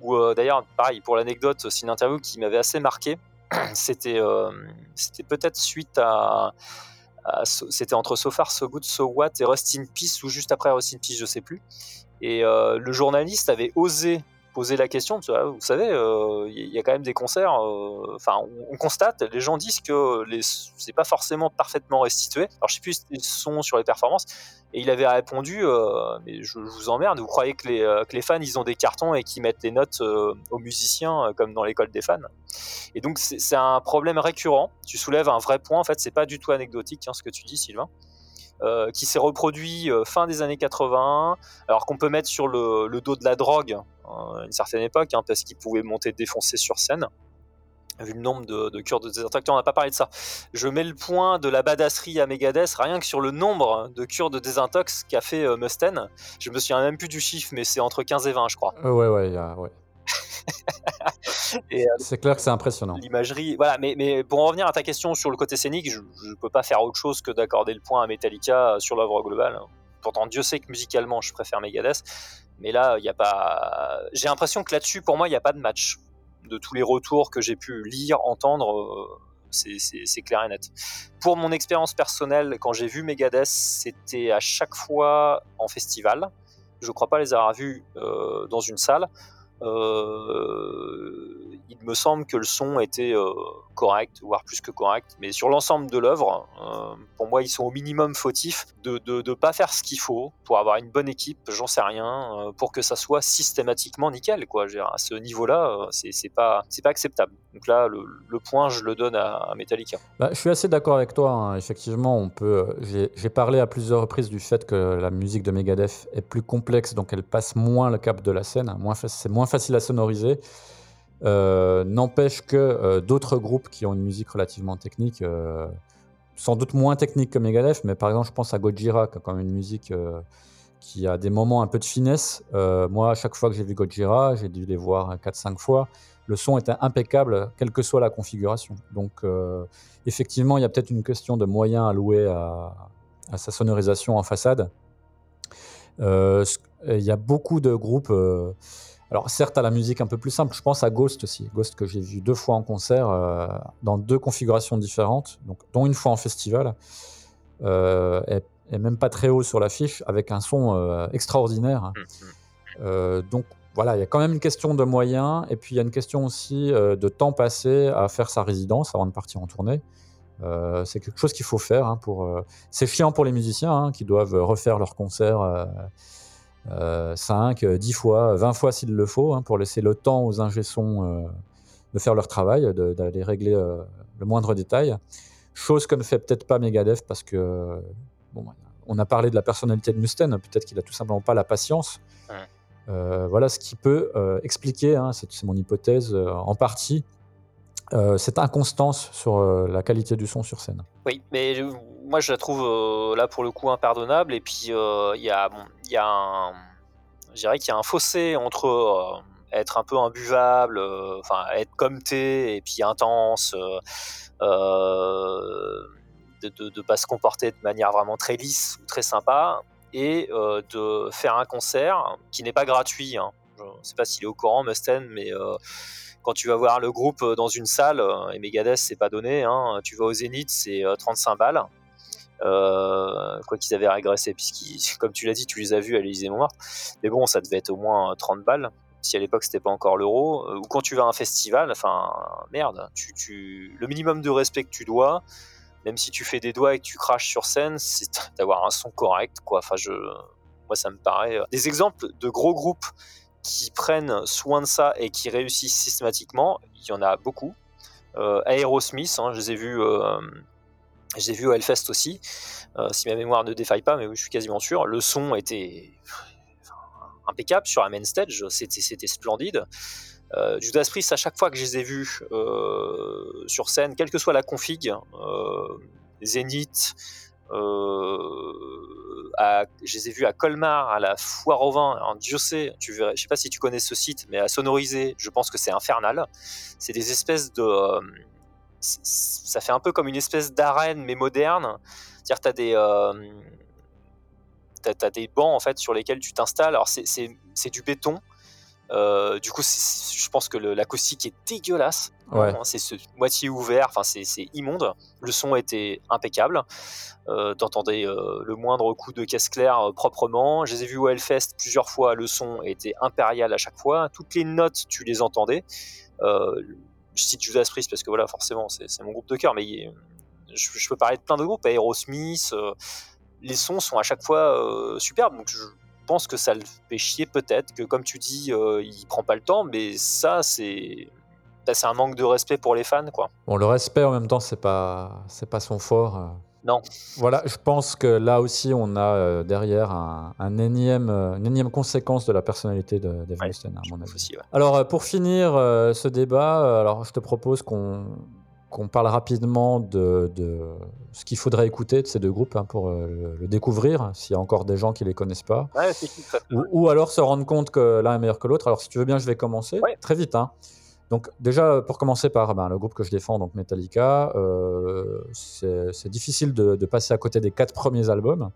Ou euh, d'ailleurs, pareil, pour l'anecdote, c'est une interview qui m'avait assez marqué. C'était, euh, c'était peut-être suite à, c'était entre So Far So Good So What et Rust in Peace ou juste après Rust in Peace, je sais plus. Et le journaliste avait osé poser la question. Vous savez, il euh, y a quand même des concerts. Euh, enfin, on, constate, les gens disent que c'est pas forcément parfaitement restitué. Alors, je sais plus si sont sur les performances. Et il avait répondu, euh, mais je, vous emmerde, vous croyez que les, que les fans, ils ont des cartons et qu'ils mettent les notes aux musiciens comme dans l'école des fans. Et donc, c'est, un problème récurrent. Tu soulèves un vrai point. En fait, c'est pas du tout anecdotique hein, ce que tu dis, Sylvain. Qui s'est reproduit fin des années 80, alors qu'on peut mettre sur le, le, dos de la drogue à une certaine époque, hein, parce qu'ils pouvaient monter défoncer sur scène vu le nombre de, de cures de désintox. On n'a pas parlé de ça. Je mets le point de la badasserie à Megadeth rien que sur le nombre de cures de désintox qu'a fait euh, Mustaine. Je me souviens même plus du chiffre, mais c'est entre 15 et 20, je crois. Euh, ouais, ouais, ouais. Euh, c'est clair que c'est impressionnant. L'imagerie, voilà. Mais, mais, pour en revenir à ta question sur le côté scénique, je ne peux pas faire autre chose que d'accorder le point à Metallica sur l'œuvre globale. Pourtant, Dieu sait que musicalement, je préfère Megadeth. Mais là, il n'y a pas. J'ai l'impression que là-dessus, pour moi, il n'y a pas de match. De tous les retours que j'ai pu lire, entendre, euh, c'est clair et net. Pour mon expérience personnelle, quand j'ai vu Megadeth, c'était à chaque fois en festival. Je ne crois pas les avoir vus euh, dans une salle. Euh, il me semble que le son était euh, correct, voire plus que correct, mais sur l'ensemble de l'œuvre, euh, pour moi, ils sont au minimum fautifs de ne pas faire ce qu'il faut pour avoir une bonne équipe, j'en sais rien, pour que ça soit systématiquement nickel. Quoi. À ce niveau-là, c'est pas, pas acceptable. Donc là, le, point, je le donne à, Metallica. Bah, je suis assez d'accord avec toi. Hein. Effectivement, on. J'ai parlé à plusieurs reprises du fait que la musique de Megadeth est plus complexe, donc elle passe moins le cap de la scène. C'est moins facile à sonoriser. Euh, n'empêche que euh, d'autres groupes qui ont une musique relativement technique, euh, sans doute moins technique que Megadeth, mais par exemple, je pense à Gojira, qui a quand même une musique qui a des moments un peu de finesse. moi, à chaque fois que j'ai vu Gojira, j'ai dû les voir 4-5 fois. Le son était impeccable, quelle que soit la configuration. Donc, effectivement, il y a peut-être une question de moyens alloués à, à sa sonorisation en façade. Il y a beaucoup de groupes alors certes, à la musique un peu plus simple, je pense à Ghost aussi. Ghost que j'ai vu deux fois en concert, euh, dans deux configurations différentes, donc, dont une fois en festival, euh, et, même pas très haut sur l'affiche, avec un son euh, extraordinaire. Mmh, mmh. donc voilà, il y a quand même une question de moyens, et puis il y a une question aussi de temps passé à faire sa résidence avant de partir en tournée. c'est quelque chose qu'il faut faire. Hein, pour, c'est chiant pour les musiciens hein, qui doivent refaire leur concert 5, euh, 10 euh, fois, 20 fois s'il le faut, hein, pour laisser le temps aux ingé-sons euh, de faire leur travail, d'aller régler le moindre détail. Chose que ne fait peut-être pas Megadeth parce que, bon, on a parlé de la personnalité de Mustaine, peut-être qu'il a tout simplement pas la patience. voilà ce qui peut expliquer, hein, c'est mon hypothèse en partie, cette inconstance sur la qualité du son sur scène. Oui, mais moi je la trouve euh, là pour le coup impardonnable. Et puis euh, il y a, bon, y a un, je dirais qu'il y a un fossé entre euh, être un peu imbuvable, enfin être comme t'es et puis intense, de ne pas se comporter de manière vraiment très lisse ou très sympa, et de faire un concert qui n'est pas gratuit. Hein. Je ne sais pas s'il est au courant, Mustaine, mais quand tu vas voir le groupe dans une salle, et Megadeth, c'est pas donné, hein, tu vas au Zénith, c'est 35 balles. Euh, quoi qu'ils avaient régressé, puisqu'ils, comme tu l'as dit, tu les as vus à l'Élysée Montmartre. Mais bon, ça devait être au moins 30 balles, si à l'époque c'était pas encore l'euro. Ou quand tu vas à un festival, enfin, merde, tu, tu, le minimum de respect que tu dois, même si tu fais des doigts et que tu craches sur scène, c'est d'avoir un son correct, quoi. Enfin, je, moi, ça me paraît. Des exemples de gros groupes qui prennent soin de ça et qui réussissent systématiquement, il y en a beaucoup. Euh, Aerosmith, hein, je les ai vus. Euh, je les ai vus au Hellfest aussi, euh, si ma mémoire ne défaille pas, mais je suis quasiment sûr. Le son était impeccable sur la main stage, c'était splendide. Euh, Judas Priest, à chaque fois que je les ai vus euh, sur scène, quelle que soit la config, euh, Zénith, à, je les ai vus à Colmar, à la Foire au Vin, en Dieu sait, tu verrais, je sais pas si tu connais ce site, mais à sonoriser, je pense que c'est infernal. C'est des espèces de. ça fait un peu comme une espèce d'arène, mais moderne. C'est-à-dire tu as des. As des bancs en fait sur lesquels tu t'installes. Alors c'est du béton, euh, du coup, je pense que l'acoustique est dégueulasse. C'est ce moitié ouvert, enfin c'est immonde. Le son était impeccable. Euh, T'entendais euh, le moindre coup de caisse claire euh, proprement. Je les ai vus au Hellfest plusieurs fois. Le son était impérial à chaque fois. Toutes les notes, tu les entendais. je cite Judas Priest parce que voilà, forcément, c'est mon groupe de cœur. Mais je, peux parler de plein de groupes, Aerosmith. les sons sont à chaque fois superbes. Donc je, pense que ça le fait chier peut-être, que comme tu dis, euh, il prend pas le temps, mais ça, c'est bah, c'est un manque de respect pour les fans, quoi. Bon, le respect en même temps, c'est pas c'est pas son fort. Euh. Non. Voilà, je pense que là aussi, on a euh, derrière un, énième, une énième conséquence de la personnalité de Dave à mon avis. Aussi, Alors, pour finir ce débat, alors je te propose qu'on qu'on parle rapidement de, ce qu'il faudrait écouter de ces deux groupes hein, pour euh, le, découvrir, s'il y a encore des gens qui ne les connaissent pas. ou, alors se rendre compte que l'un est meilleur que l'autre. Alors si tu veux bien, je vais commencer très vite. Hein. Donc déjà, pour commencer par ben, le groupe que je défends, donc Metallica, euh, c'est difficile de, de, passer à côté des quatre premiers albums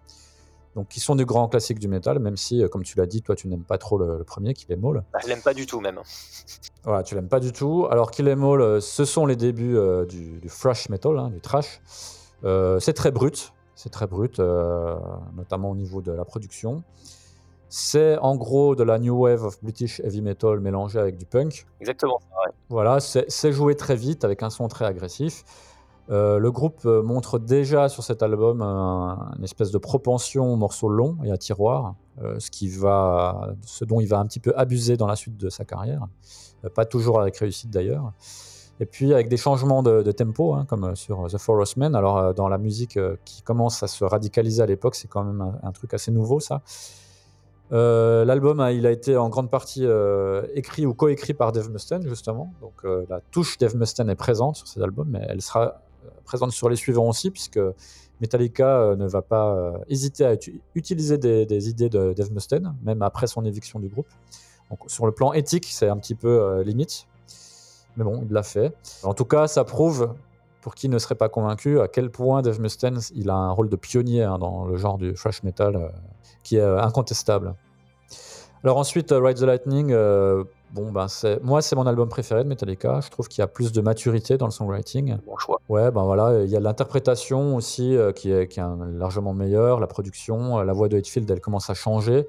donc qui sont des grands classiques du métal, même si, euh, comme tu l'as dit, toi tu n'aimes pas trop le, premier, Kill Em All. Bah, je l'aime pas du tout même. Voilà, tu l'aimes pas du tout. Alors Kill Em All, euh, ce sont les débuts euh, du, thrash metal, hein, du trash. c'est très brut, c'est très brut, notamment au niveau de la production. C'est en gros de la new wave of British heavy metal mélangé avec du punk. Exactement, c'est Voilà, c'est joué très vite avec un son très agressif. Euh, le groupe euh, montre déjà sur cet album une espèce de propension aux morceaux longs et à tiroir, euh, ce, dont il va un petit peu abuser dans la suite de sa carrière. pas toujours avec réussite d'ailleurs. Et puis avec des changements de, tempo, hein, comme sur The Forest Men. Alors dans la musique qui commence à se radicaliser à l'époque, c'est quand même un, truc assez nouveau ça. L'album, a été en grande partie écrit ou coécrit par Dave Mustaine, justement. Donc la touche Dave Mustaine est présente sur cet album, mais elle sera présente sur les suivants aussi, puisque Metallica euh, ne va pas euh, hésiter à utiliser des, idées de Dave Mustaine, même après son éviction du groupe. Donc, sur le plan éthique, c'est un petit peu euh, limite. Mais bon, il l'a fait. En tout cas, ça prouve, pour qui ne serait pas convaincu, à quel point Dave Mustaine il a un rôle de pionnier hein, dans le genre du thrash metal qui est incontestable. Alors ensuite, Ride the Lightning, Bon, ben c'est moi, c'est mon album préféré de Metallica. Je trouve qu'il y a plus de maturité dans le songwriting. Bon choix. Ouais, ben voilà, il y a l'interprétation aussi euh, qui est, qui est largement meilleure, la production, euh, la voix de Hetfield, elle commence à changer.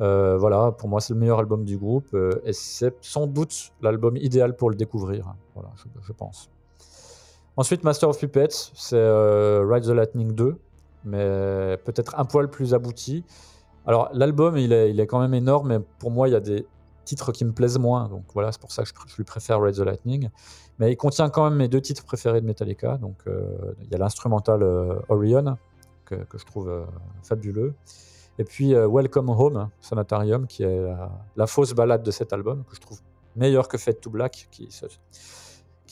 Euh, voilà, pour moi, c'est le meilleur album du groupe et c'est sans doute l'album idéal pour le découvrir. Voilà, je, pense. Ensuite, Master of Puppets, c'est Ride the Lightning 2, mais peut-être un poil plus abouti. Alors, l'album, il est, il est quand même énorme, mais pour moi, il y a des titres qui me plaisent moins. Donc voilà, c'est pour ça que je, lui préfère Red the Lightning. Mais il contient quand même mes deux titres préférés de Metallica. Donc euh, il y a l'instrumental euh, Orion, que, je trouve euh, fabuleux. Et puis Welcome Home, Sanatarium, qui est la, fausse balade de cet album, que je trouve meilleur que Fade to Black, qui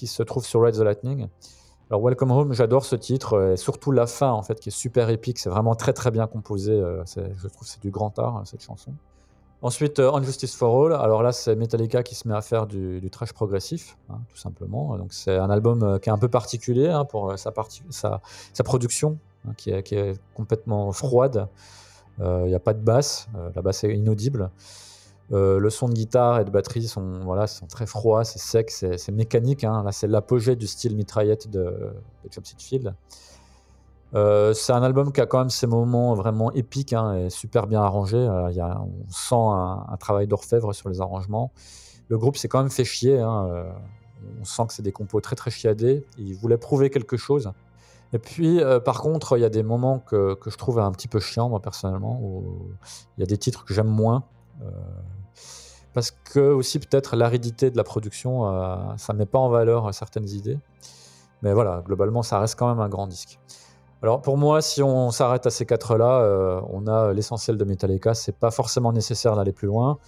se, trouve sur Red the Lightning. Alors Welcome Home, j'adore ce titre, et surtout la fin en fait, qui est super épique. C'est vraiment très très bien composé. je trouve c'est du grand art cette chanson. Ensuite, euh, Justice for All. Alors là, c'est Metallica qui se met à faire du, trash progressif, hein, tout simplement. Donc c'est un album euh, qui est un peu particulier hein, pour euh, sa, production, hein, qui, est, qui, est, complètement froide. Il n'y a pas de basse, la basse est inaudible. le son de guitare et de batterie sont, voilà, sont très froids, c'est sec, c'est mécanique. Là, c'est l'apogée du style mitraillette de, de Field. Euh, c'est un album qui a quand même ses moments vraiment épiques hein, et super bien arrangé. Euh, y a, on sent un, travail d'orfèvre sur les arrangements. Le groupe s'est quand même fait chier. Hein, euh, on sent que c'est des compos très très chiadés. Ils voulaient prouver quelque chose. Et puis, par contre, il y a des moments que, que, je trouve un petit peu chiants, moi personnellement, il y a des titres que j'aime moins. parce que aussi peut-être l'aridité de la production, ça ne met pas en valeur certaines idées. Mais voilà, globalement, ça reste quand même un grand disque. Alors pour moi, si on s'arrête à ces quatre-là, euh, on a l'essentiel de Metallica. C'est pas forcément nécessaire d'aller plus loin.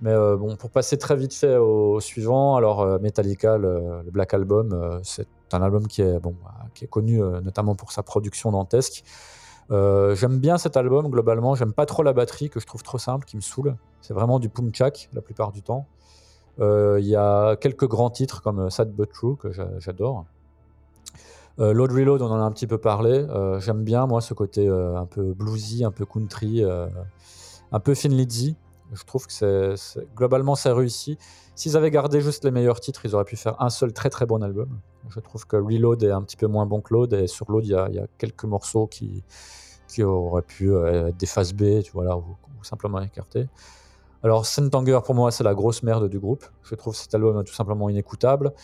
Mais euh, bon, pour passer très vite fait au, suivant, alors euh, Metallica, le, Black Album, c'est un album qui est, bon, qui est connu notamment pour sa production dantesque. j'aime bien cet album globalement. J'aime pas trop la batterie que je trouve trop simple, qui me saoule. C'est vraiment du pumchak la plupart du temps. Il y a quelques grands titres comme Sad But True que j'adore. Euh, Load Reload, on en a un petit peu parlé. Euh, j'aime bien, moi, ce côté euh, un peu bluesy, un peu country, un peu Lizzy. Je trouve que c'est, globalement, c'est réussi. S'ils avaient gardé juste les meilleurs titres, ils auraient pu faire un seul très très bon album. Je trouve que Reload est un petit peu moins bon que Load, et sur Load, il y a, quelques morceaux qui, qui auraient pu être des phases B, tu vois, là, ou, simplement écartés. Alors, Sentanger, pour moi, c'est la grosse merde du groupe. Je trouve cet album tout simplement inécoutable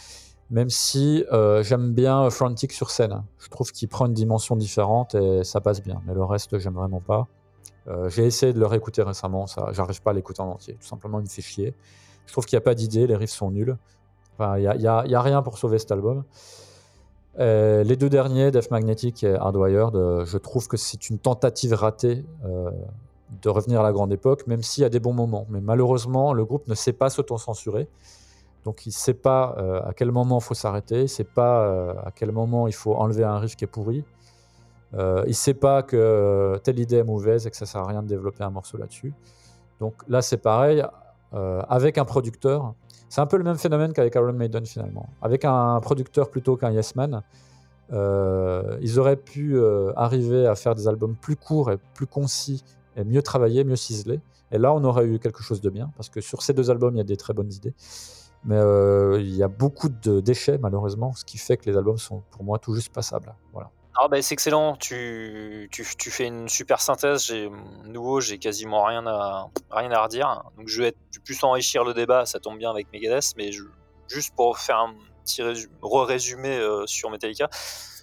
même si euh, j'aime bien Frantic sur scène. Je trouve qu'il prend une dimension différente et ça passe bien. Mais le reste, j'aime vraiment pas. Euh, j'ai essayé de le réécouter récemment, ça, j'arrive pas à l'écouter en entier. Tout simplement, il me fait chier. Je trouve qu'il n'y a pas d'idée, les riffs sont nuls. Enfin, il n'y a, a, rien pour sauver cet album. Euh, les deux derniers, Death Magnetic et Hardwired, je trouve que c'est une tentative ratée de revenir à la grande époque, même s'il y a des bons moments. Mais malheureusement, le groupe ne sait pas s'auto-censurer. Donc il ne sait pas euh, à quel moment il faut s'arrêter, il ne sait pas euh, à quel moment il faut enlever un riff qui est pourri. Euh, il ne sait pas que telle idée est mauvaise et que ça ne sert à rien de développer un morceau là-dessus. Donc là c'est pareil, avec un producteur, c'est un peu le même phénomène qu'avec Iron Maiden finalement. Avec un producteur plutôt qu'un Yes Man, ils auraient pu arriver à faire des albums plus courts et plus concis et mieux travaillés, mieux ciselés. Et là on aurait eu quelque chose de bien, parce que sur ces deux albums il y a des très bonnes idées. Mais euh, il y a beaucoup de déchets, malheureusement, ce qui fait que les albums sont pour moi tout juste passables. Voilà. Ah bah c'est excellent, tu, tu, fais une super synthèse. Nouveau, j'ai quasiment rien à, rien à redire. Donc je vais, être, plus enrichir le débat, ça tombe bien avec Megadeth, mais juste pour faire un petit résumé euh, sur Metallica,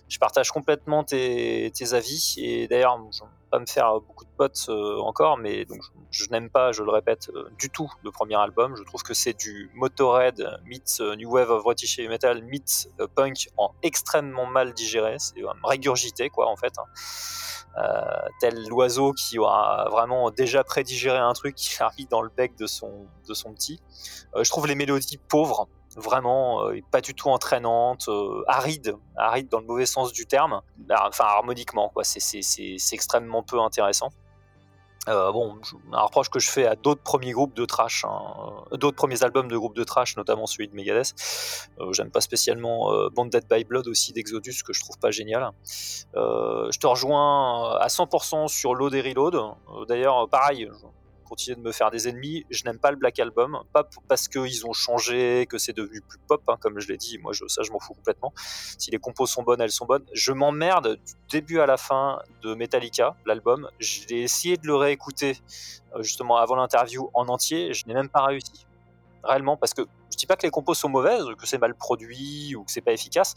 je partage complètement tes, avis. Et d'ailleurs, je ne vais pas me faire beaucoup de potes euh, encore, mais donc, je, n'aime pas, je le répète, euh, du tout le premier album. Je trouve que c'est du Motorhead meets euh, New Wave of British Metal meets punk en extrêmement mal digéré. C'est régurgité, quoi, en fait. Hein. tel l'oiseau qui aura vraiment déjà prédigéré un truc qui arrive dans le bec de son, de son petit. je trouve les mélodies pauvres, vraiment euh, pas du tout entraînante, euh, aride, aride dans le mauvais sens du terme, bah, enfin harmoniquement, quoi. C'est extrêmement peu intéressant. Euh, bon, un reproche que je fais à d'autres premiers groupes de trash, hein, d'autres premiers albums de groupes de trash, notamment celui de Megadeth. J'aime pas spécialement Bonded by Blood aussi d'Exodus, que je trouve pas génial. je te rejoins à 100% sur Load et Reload. D'ailleurs, pareil, continuer de me faire des ennemis. Je n'aime pas le Black Album, pas parce qu'ils ont changé, que c'est devenu plus pop, hein, comme je l'ai dit. Moi, je, ça, je m'en fous complètement. Si les compos sont bonnes, elles sont bonnes. Je m'emmerde du début à la fin de Metallica, l'album. J'ai essayé de le réécouter euh, justement avant l'interview en entier. Je n'ai même pas réussi réellement, parce que je dis pas que les compos sont mauvaises, que c'est mal produit ou que c'est pas efficace.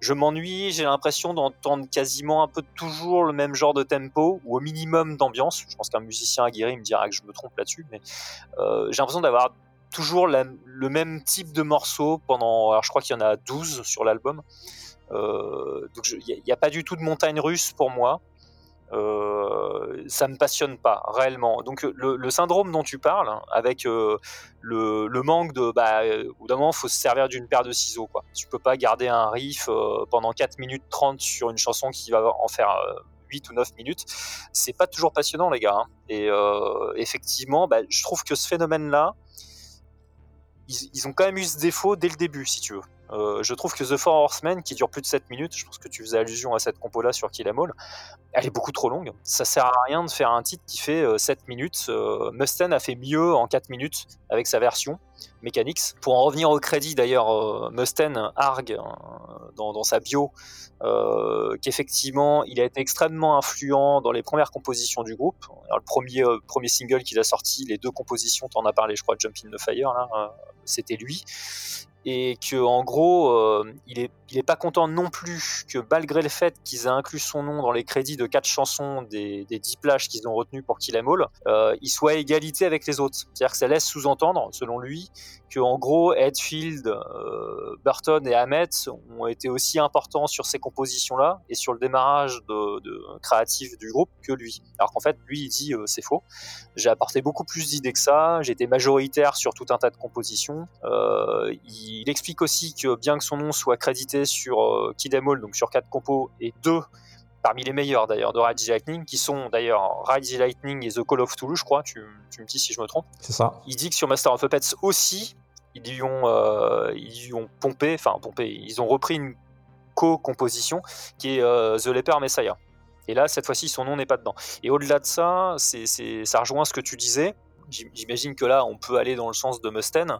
Je m'ennuie, j'ai l'impression d'entendre quasiment un peu toujours le même genre de tempo ou au minimum d'ambiance. Je pense qu'un musicien aguerri me dira que je me trompe là-dessus, mais euh, j'ai l'impression d'avoir toujours le même type de morceau pendant. Alors je crois qu'il y en a 12 sur l'album. Euh, donc il n'y a, pas du tout de montagne russe pour moi. Euh, ça me passionne pas réellement. Donc le, syndrome dont tu parles, hein, avec euh, le, manque de, bah, au bout d'un moment, faut se servir d'une paire de ciseaux. Quoi. Tu peux pas garder un riff euh, pendant 4 minutes 30 sur une chanson qui va en faire 8 ou 9 minutes. C'est pas toujours passionnant, les gars. Hein. Et effectivement, bah, je trouve que ce phénomène-là, ils, ont quand même eu ce défaut dès le début, si tu veux. Euh, je trouve que The Four Horsemen, qui dure plus de 7 minutes, je pense que tu faisais allusion à cette compo-là sur Kill Em All, elle est beaucoup trop longue. Ça sert à rien de faire un titre qui fait 7 euh, minutes. Euh, Mustaine a fait mieux en 4 minutes avec sa version Mechanics. Pour en revenir au crédit, d'ailleurs, Mustaine argue dans, sa bio qu'effectivement, il a été extrêmement influent dans les premières compositions du groupe. le premier, premier single qu'il a sorti, les deux compositions, tu en as parlé, je crois, Jump in the Fire, c'était lui et que en gros, euh, il, est, il est pas content non plus que malgré le fait qu'ils aient inclus son nom dans les crédits de quatre chansons des, des 10 plages qu'ils ont retenues pour Kill Em All, euh, il soit à égalité avec les autres. C'est-à-dire que ça laisse sous-entendre, selon lui, que en gros, Hetfield, euh, Burton et Hammett ont été aussi importants sur ces compositions-là et sur le démarrage de, créatif du groupe que lui. Alors qu'en fait, lui, il dit euh, c'est faux. J'ai apporté beaucoup plus d'idées que ça. J'étais majoritaire sur tout un tas de compositions. Euh, il explique aussi que bien que son nom soit crédité sur euh, Kid donc sur quatre compos, et deux parmi les meilleurs d'ailleurs de Ride Lightning, qui sont d'ailleurs Ride Lightning et The Call of Toulouse, je crois, tu, me dis si je me trompe. C'est ça. Il dit que sur Master of Puppets aussi, ils lui ont, euh, ils ont pompé, enfin pompé, ils ont repris une co-composition qui est euh, The Leper Messiah. Et là, cette fois-ci, son nom n'est pas dedans. Et au-delà de ça, c'est, ça rejoint ce que tu disais. J'imagine que là, on peut aller dans le sens de Mustaine.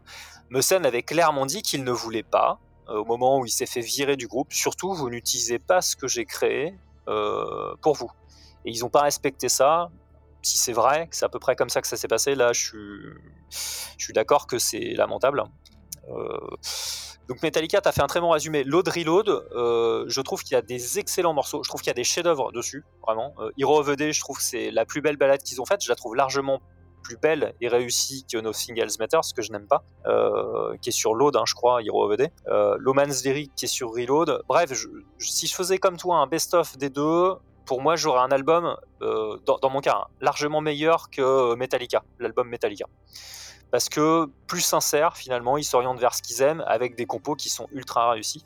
Mustaine avait clairement dit qu'il ne voulait pas, euh, au moment où il s'est fait virer du groupe, surtout, vous n'utilisez pas ce que j'ai créé pour vous. Et ils n'ont pas respecté ça. Si c'est vrai, que c'est à peu près comme ça que ça s'est passé, là, je suis, d'accord que c'est lamentable. Euh, donc Metallica, tu as fait un très bon résumé. Load Reload, je trouve qu'il y a des excellents morceaux. Je trouve qu'il y a des chefs-d'œuvre dessus, vraiment. Hero of je trouve que c'est la plus belle balade qu'ils ont faite. Je la trouve largement plus belle et réussie que No Singles Matter, ce que je n'aime pas, euh, qui est sur Load, hein, je crois, Hero of the euh, Loman's Lyric qui est sur Reload. Bref, si je faisais comme toi un best-of des deux, pour moi, j'aurais un album, euh, dans, mon cas, hein, largement meilleur que Metallica, l'album Metallica. Parce que plus sincère, finalement, ils s'orientent vers ce qu'ils aiment avec des compos qui sont ultra réussis.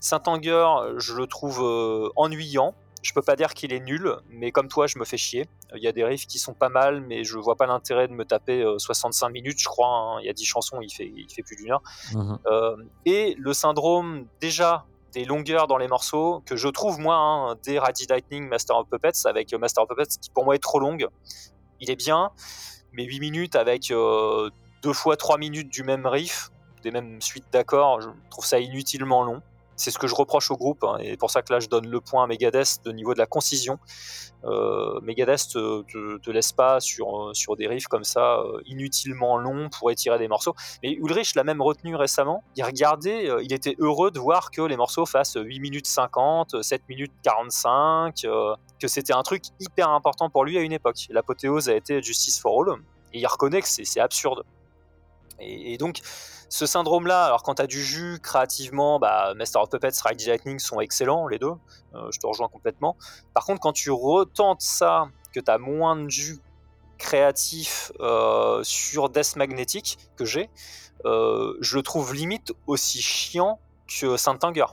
Saint-Anger, je le trouve ennuyant, je peux pas dire qu'il est nul, mais comme toi, je me fais chier. Il y a des riffs qui sont pas mal, mais je vois pas l'intérêt de me taper 65 euh, minutes, je crois. Hein. Il y a 10 chansons, il fait, il fait plus d'une heure. Mhm. Euh, et le syndrome, déjà, des longueurs dans les morceaux, que je trouve, moi, hein, des Radi Lightning, Master of Puppets, avec euh, Master of Puppets, qui pour moi est trop longue. Il est bien, mais 8 minutes avec deux fois 3 minutes du même riff, des mêmes suites d'accords, je trouve ça inutilement long. C'est ce que je reproche au groupe, hein, et pour ça que là je donne le point à Megadeth de niveau de la concision. Euh, Megadeth te, te, laisse pas sur, sur des riffs comme ça euh, inutilement longs pour étirer des morceaux. Mais Ulrich l'a même retenu récemment. Il regardait, euh, il était heureux de voir que les morceaux fassent 8 minutes 50, 7 minutes 45, euh, que c'était un truc hyper important pour lui à une époque. L'apothéose a été Justice for All, et il reconnaît que c'est absurde. Et donc, ce syndrome-là, alors quand tu du jus créativement, bah, Master of Puppets, Ride Lightning sont excellents, les deux. Euh, je te rejoins complètement. Par contre, quand tu retentes ça, que tu as moins de jus créatif euh, sur Death Magnetic que j'ai, euh, je le trouve limite aussi chiant que Saint Anger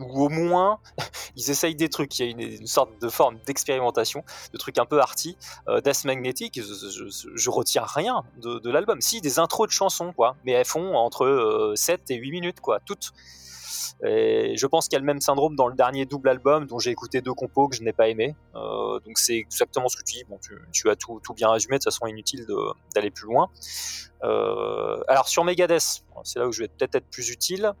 ou au moins ils essayent des trucs. Il y a une, sorte de forme d'expérimentation, de trucs un peu arty. Euh, Death Magnetic, je, retiens rien de, l'album. Si, des intros de chansons, quoi, mais elles font entre 7 euh, et 8 minutes, quoi, toutes. Et je pense qu'il y a le même syndrome dans le dernier double album dont j'ai écouté deux compos que je n'ai pas aimé. Euh, donc c'est exactement ce que tu dis. Bon, tu, as tout, tout, bien résumé. De toute façon, inutile d'aller plus loin. Euh, alors sur Megadeth, c'est là où je vais peut-être être plus utile.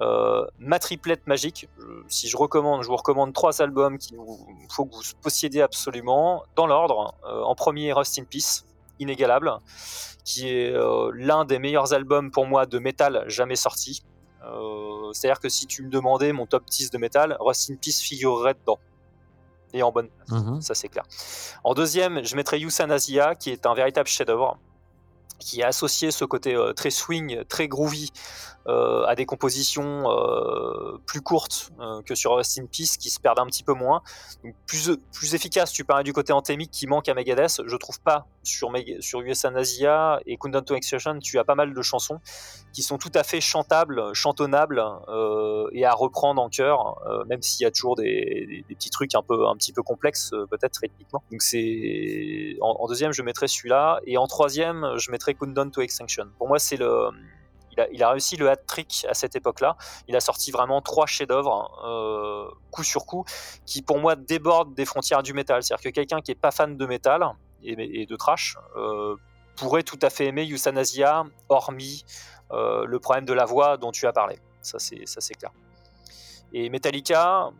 Euh, ma triplette magique, si je recommande, je vous recommande trois albums qu'il faut que vous possédez absolument, dans l'ordre. Euh, en premier, Rust in Peace, inégalable, qui est euh, l'un des meilleurs albums pour moi de métal jamais sorti. C'est-à-dire que si tu me demandais mon top 10 de métal, Rust in Peace figurerait dedans. Et en bonne mhm. ça c'est clair. En deuxième, je mettrais Yusan qui est un véritable chef-d'œuvre qui a associé ce côté très swing, très groovy euh, à des compositions euh, plus courtes euh, que sur Rust in Peace qui se perdent un petit peu moins. Donc plus, plus efficace, tu parlais du côté anthémique qui manque à Megadeth, je trouve pas sur, sur US Anasia et Countdown to Execution, tu as pas mal de chansons qui sont tout à fait chantables, chantonnables et à reprendre en chœur, même s'il y a toujours des, petits trucs un peu un petit peu complexes peut-être rythmiquement. Donc c'est en, deuxième je mettrais celui-là et en troisième je mettrais Countdown to Extinction. Pour moi c'est le il a, réussi le hat-trick à cette époque-là. Il a sorti vraiment trois chefs-d'œuvre, coup sur coup, qui pour moi débordent des frontières du métal. C'est-à-dire que quelqu'un qui n'est pas fan de métal et, de trash pourrait tout à fait aimer Euthanasia, hormis le problème de la voix dont tu as parlé. Ça, c'est clair. Et Metallica,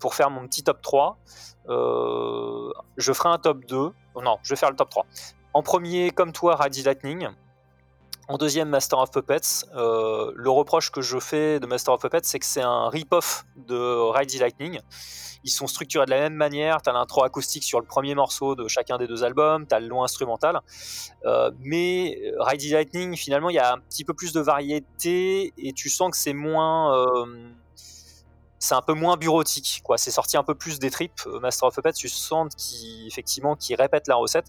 pour faire mon petit top 3, je ferai un top 2. Non, je vais faire le top 3. En premier, comme toi, Radi Lightning. En deuxième, Master of Puppets. Euh, le reproche que je fais de Master of Puppets, c'est que c'est un rip-off de Ride Lightning. Ils sont structurés de la même manière. Tu as l'intro acoustique sur le premier morceau de chacun des deux albums, tu as le long instrumental. Euh, mais Ride Lightning, finalement, il y a un petit peu plus de variété et tu sens que c'est moins. Euh, c'est un peu moins bureautique, quoi. C'est sorti un peu plus des tripes. Euh, Master of Puppets, tu sens qui effectivement qui répète la recette,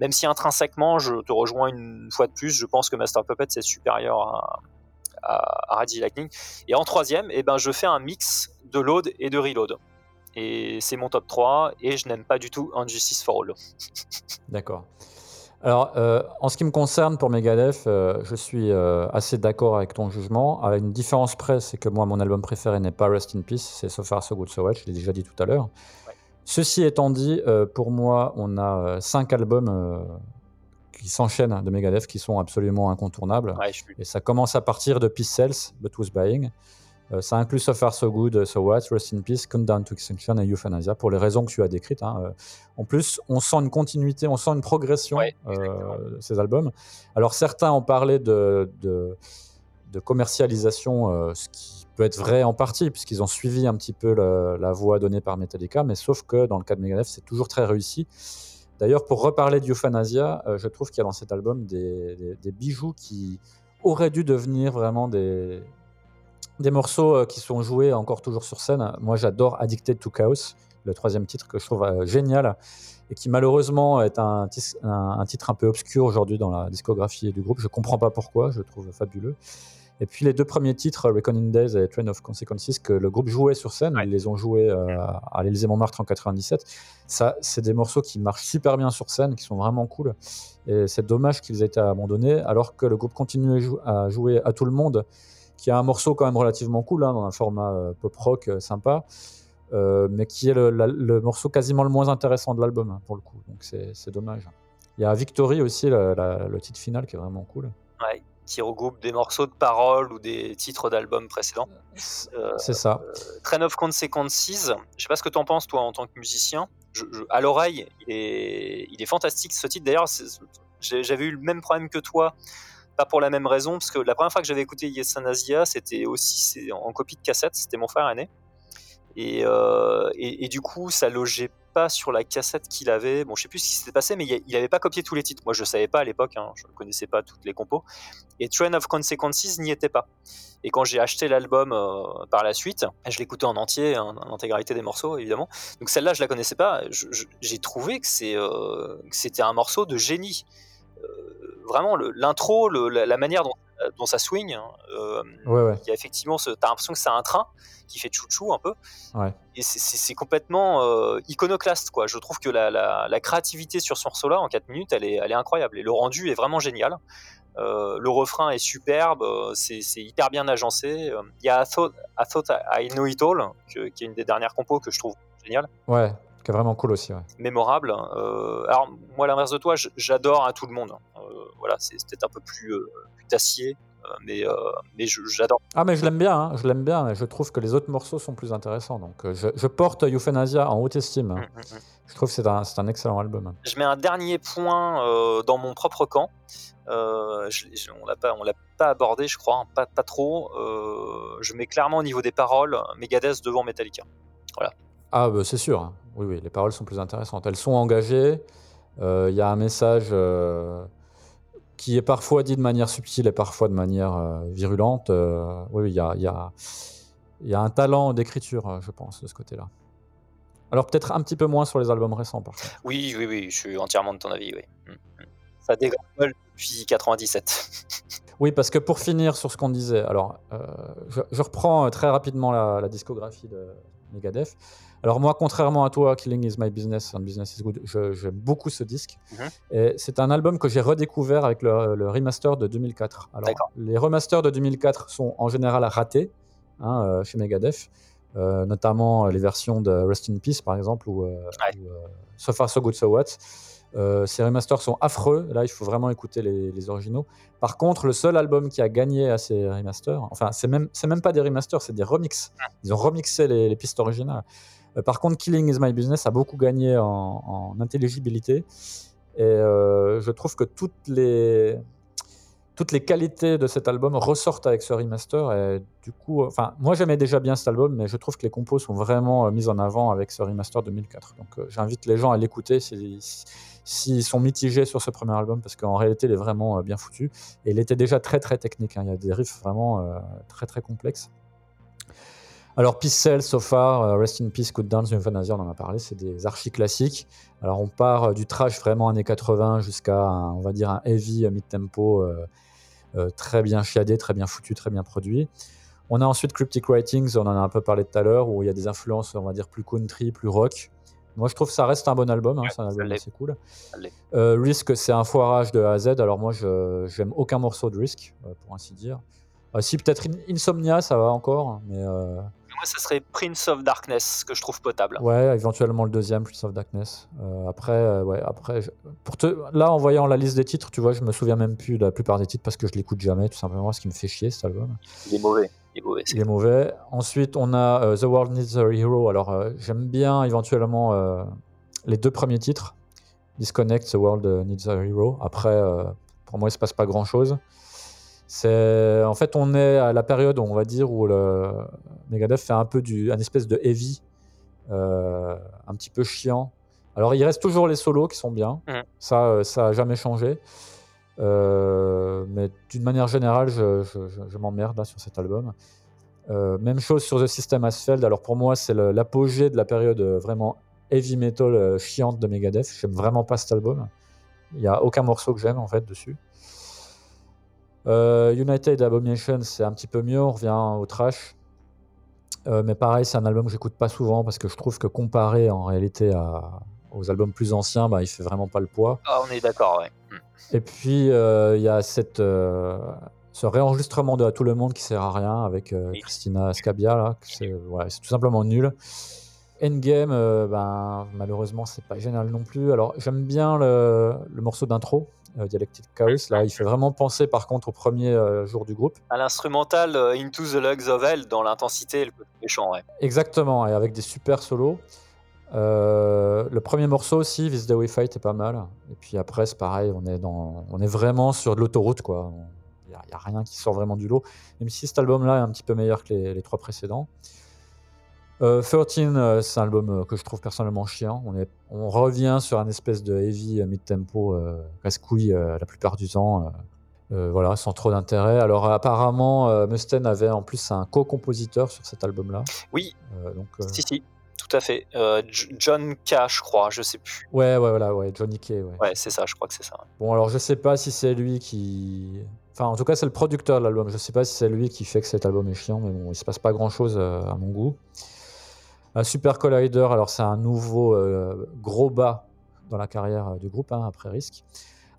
même si intrinsèquement, je te rejoins une fois de plus. Je pense que Master of Puppets est supérieur à, à, Lightning. Et en troisième, eh ben, je fais un mix de load et de reload. Et c'est mon top 3, et je n'aime pas du tout Injustice for All. D'accord. Alors, euh, en ce qui me concerne pour Megadeth, euh, je suis euh, assez d'accord avec ton jugement. Avec une différence près, c'est que moi, mon album préféré n'est pas Rest in Peace, c'est So Far So Good So What, je l'ai déjà dit tout à l'heure. Ceci étant dit, pour moi, on a cinq albums qui s'enchaînent de Megadeth qui sont absolument incontournables. Et ça commence à partir de Peace Cells, But Who's Buying. Euh, ça inclut So Far So Good, So What, Rest in Peace, Countdown to Extinction et Euthanasia pour les raisons que tu as décrites. Hein. Euh, en plus, on sent une continuité, on sent une progression euh, de ces albums. Alors certains ont parlé de, de, commercialisation, ce qui peut être vrai en partie, puisqu'ils ont suivi un petit peu la, voie donnée par Metallica, mais sauf que dans le cas de Megadeth, c'est toujours très réussi. D'ailleurs, pour reparler d'Euthanasia, je trouve qu'il y a dans cet album des, des bijoux qui auraient dû devenir vraiment des, des morceaux euh, qui sont joués encore toujours sur scène. Moi, j'adore Addicted to Chaos, le troisième titre que je trouve euh, génial et qui malheureusement est un, un, titre un peu obscur aujourd'hui dans la discographie du groupe. Je comprends pas pourquoi, je le trouve fabuleux. Et puis les deux premiers titres, Reckoning Days et Train of Consequences, que le groupe jouait sur scène, ils les ont joués euh, à l'Élysée Montmartre en 97. Ça, c'est des morceaux qui marchent super bien sur scène, qui sont vraiment cool. Et c'est dommage qu'ils aient été abandonnés, alors que le groupe continue à jouer à tout le monde qui a un morceau quand même relativement cool, hein, dans un format euh, pop rock euh, sympa, euh, mais qui est le, morceau quasiment le moins intéressant de l'album, hein, pour le coup. Donc c'est dommage. Il y a Victory aussi, le titre final, qui est vraiment cool. Ouais, qui regroupe des morceaux de paroles ou des titres d'albums précédents. c'est ça. Train of Consequences, je sais pas ce que tu en penses, toi, en tant que musicien. à l'oreille, il est, il est fantastique ce titre. D'ailleurs, j'avais eu le même problème que toi pas pour la même raison, parce que la première fois que j'avais écouté Yesanasia, c'était aussi en copie de cassette, c'était mon frère aîné. Euh, et, du coup, ça logeait pas sur la cassette qu'il avait. Bon, je sais plus ce qui s'était passé, mais il avait pas copié tous les titres. Moi, je savais pas à l'époque, hein, je ne connaissais pas toutes les compos. Et Train of Consequences n'y était pas. Et quand j'ai acheté l'album euh, par la suite, je l'écoutais en entier, en, intégralité des morceaux, évidemment. Donc celle-là, je la connaissais pas. J'ai trouvé que euh, c'était un morceau de génie vraiment l'intro, la, manière dont, ça swing. Hein, euh, il y a effectivement, ce, t'as l'impression que c'est un train qui fait chouchou un peu. Et c'est complètement euh, iconoclaste, quoi. Je trouve que la, créativité sur ce morceau-là, en 4 minutes, elle est, elle est incroyable. Et le rendu est vraiment génial. Euh, le refrain est superbe, c'est hyper bien agencé. Il y a I Thought, I Know It All, qui est une des dernières compos que je trouve géniale. Ouais, qui est vraiment cool aussi. Mémorable. alors, moi, à l'inverse de toi, j'adore à tout le monde voilà, c'est peut-être un peu plus, euh, euh, mais, euh, mais j'adore. Ah, mais je l'aime bien, hein, je l'aime bien, je trouve que les autres morceaux sont plus intéressants. Donc, je, porte Euthanasia en haute estime. Hein. Mmh, mmh, mmh. Je trouve que c'est un, un, excellent album. Je mets un dernier point dans mon propre camp. Je, on l'a pas, on l'a pas abordé, je crois, hein, pas, pas trop. je mets clairement au niveau des paroles Megadeth devant Metallica. Voilà. Ah, bah, c'est sûr. Oui, oui, les paroles sont plus intéressantes. Elles sont engagées. Il y a un message qui est parfois dit de manière subtile et parfois de manière euh, virulente. Euh, oui, il y a, y, a, y a, un talent d'écriture, euh, je pense, de ce côté-là. Alors peut-être un petit peu moins sur les albums récents, par contre. Oui, oui, oui, je suis entièrement de ton avis, oui. Mm, mm. Ça dégringole depuis 97. Oui, parce que pour finir sur ce qu'on disait, alors euh, je, je reprends euh, très rapidement la, la discographie de Megadeth. Alors moi, contrairement à toi, Killing is my business and business is good, j'aime beaucoup ce disque. Mhm. C'est un album que j'ai redécouvert avec le, le remaster de 2004. Alors D'accord. les remasters de 2004 sont en général ratés hein, euh, chez Megadeth, euh, notamment euh, les versions de Rest in Peace par exemple ou, euh, ou, euh, So Far So Good So What. Ces remasters sont affreux. Là, il faut vraiment écouter les, les originaux. Par contre, le seul album qui a gagné à ces remasters, enfin, c'est même, même pas des remasters, c'est des remixes. Ils ont remixé les, les pistes originales. Euh, par contre, Killing is My Business a beaucoup gagné en, intelligibilité. Et euh, je trouve que toutes les, toutes les qualités de cet album ressortent avec ce remaster. Et du coup, euh, enfin, moi j'aimais déjà bien cet album, mais je trouve que les compos sont vraiment mises en avant avec ce remaster 2004. Donc j'invite les gens à l'écouter s'ils sont mitigés sur ce premier album, parce qu'en réalité il est vraiment bien foutu. Et il était déjà très très technique. hein. Il y a des riffs vraiment très très complexes. Alors, Peace Cell, So Far, euh, Rest in Peace, Good Dance, Euthanasia, on en a parlé, c'est des archi classiques. Alors, on part euh, du trash vraiment années 80 jusqu'à, on va dire, un heavy euh, mid-tempo euh, euh, très bien chiadé, très bien foutu, très bien produit. On a ensuite Cryptic Writings, on en a un peu parlé tout à l'heure, où il y a des influences, on va dire, plus country, plus rock. Moi, je trouve que ça reste un bon album, hein, Ouais, c'est un album assez cool. Euh, Risk, c'est un foirage de A à Z. Alors, moi, je j'aime aucun morceau de Risk, pour ainsi dire. Euh, si, peut-être In- Insomnia, ça va encore, mais. euh, Moi, ça serait Prince of Darkness que je trouve potable. Ouais, éventuellement le deuxième, Prince of Darkness. Euh, après, euh, ouais, après, pour te, là, en voyant la liste des titres, tu vois, je me souviens même plus de la plupart des titres parce que je l'écoute jamais, tout simplement, ce qui me fait chier cet album. Il est mauvais. Il est mauvais. Il est mauvais. Ensuite, on a euh, The World Needs a Hero. Alors, euh, j'aime bien éventuellement euh, les deux premiers titres. Disconnect, The World Needs a Hero. Après, euh, pour moi, il se passe pas grand chose. C'est, en fait, on est à la période, on va dire, où le Megadeth fait un peu du, un espèce de heavy, euh, un petit peu chiant. Alors, il reste toujours les solos qui sont bien. Mhm. Ça, euh, ça a jamais changé. Euh, mais d'une manière générale, je, je- je- je m'emmerde là, sur cet album. Euh, même chose sur The System Asphalt. Alors pour moi, c'est l'apogée de la période vraiment heavy metal chiante de Megadeth. J'aime vraiment pas cet album. Il n'y a aucun morceau que j'aime en fait dessus. Euh, United Abomination, c'est un petit peu mieux. On revient au trash. Euh, mais pareil, c'est un album que j'écoute pas souvent parce que je trouve que comparé en réalité à- aux albums plus anciens, bah, il fait vraiment pas le poids. Ah, on est d'accord, ouais. Hmm. Et puis, euh, il y a cette, euh, ce réenregistrement de À tout le monde qui sert à rien avec euh. Christina Scabia. Là, c'est ouais, tout simplement nul. Endgame, ben, malheureusement, c'est pas génial non plus. Alors, j'aime bien le, le morceau d'intro, Dialectic Chaos. Là, il fait vraiment penser, par contre, au premier euh, jour du groupe. À l'instrumental euh, Into the Lugs of Hell, dans l'intensité et le côté méchant, ouais. Exactement, et avec des super solos. Euh, le premier morceau aussi, This Day We Fight, est pas mal. Et puis après, c'est pareil, on est, dans, on est vraiment sur de l'autoroute, quoi. Il n'y a, rien qui sort vraiment du lot. Même si cet album-là est un petit peu meilleur que les, les trois précédents. Euh, 13, euh, c'est un album euh, que je trouve personnellement chiant. On, est, on revient sur un espèce de heavy euh, mid-tempo casse-couille la plupart du temps. voilà, sans trop d'intérêt. Alors apparemment, Mustaine avait en plus un co-compositeur sur cet album-là. Oui, donc, si, si, tout à fait. Euh, John K, je crois, je sais plus. Ouais, ouais, voilà, ouais, Johnny Kay, ouais. Ouais, c'est ça, je crois que c'est ça. Bon, alors je sais pas si c'est lui qui. Enfin, en tout cas, c'est le producteur de l'album. Je sais pas si c'est lui qui fait que cet album est chiant, mais bon, il se passe pas grand chose à mon goût. Un Super Collider, alors c'est un nouveau euh, gros bas dans la carrière euh, du groupe, hein, après Risk.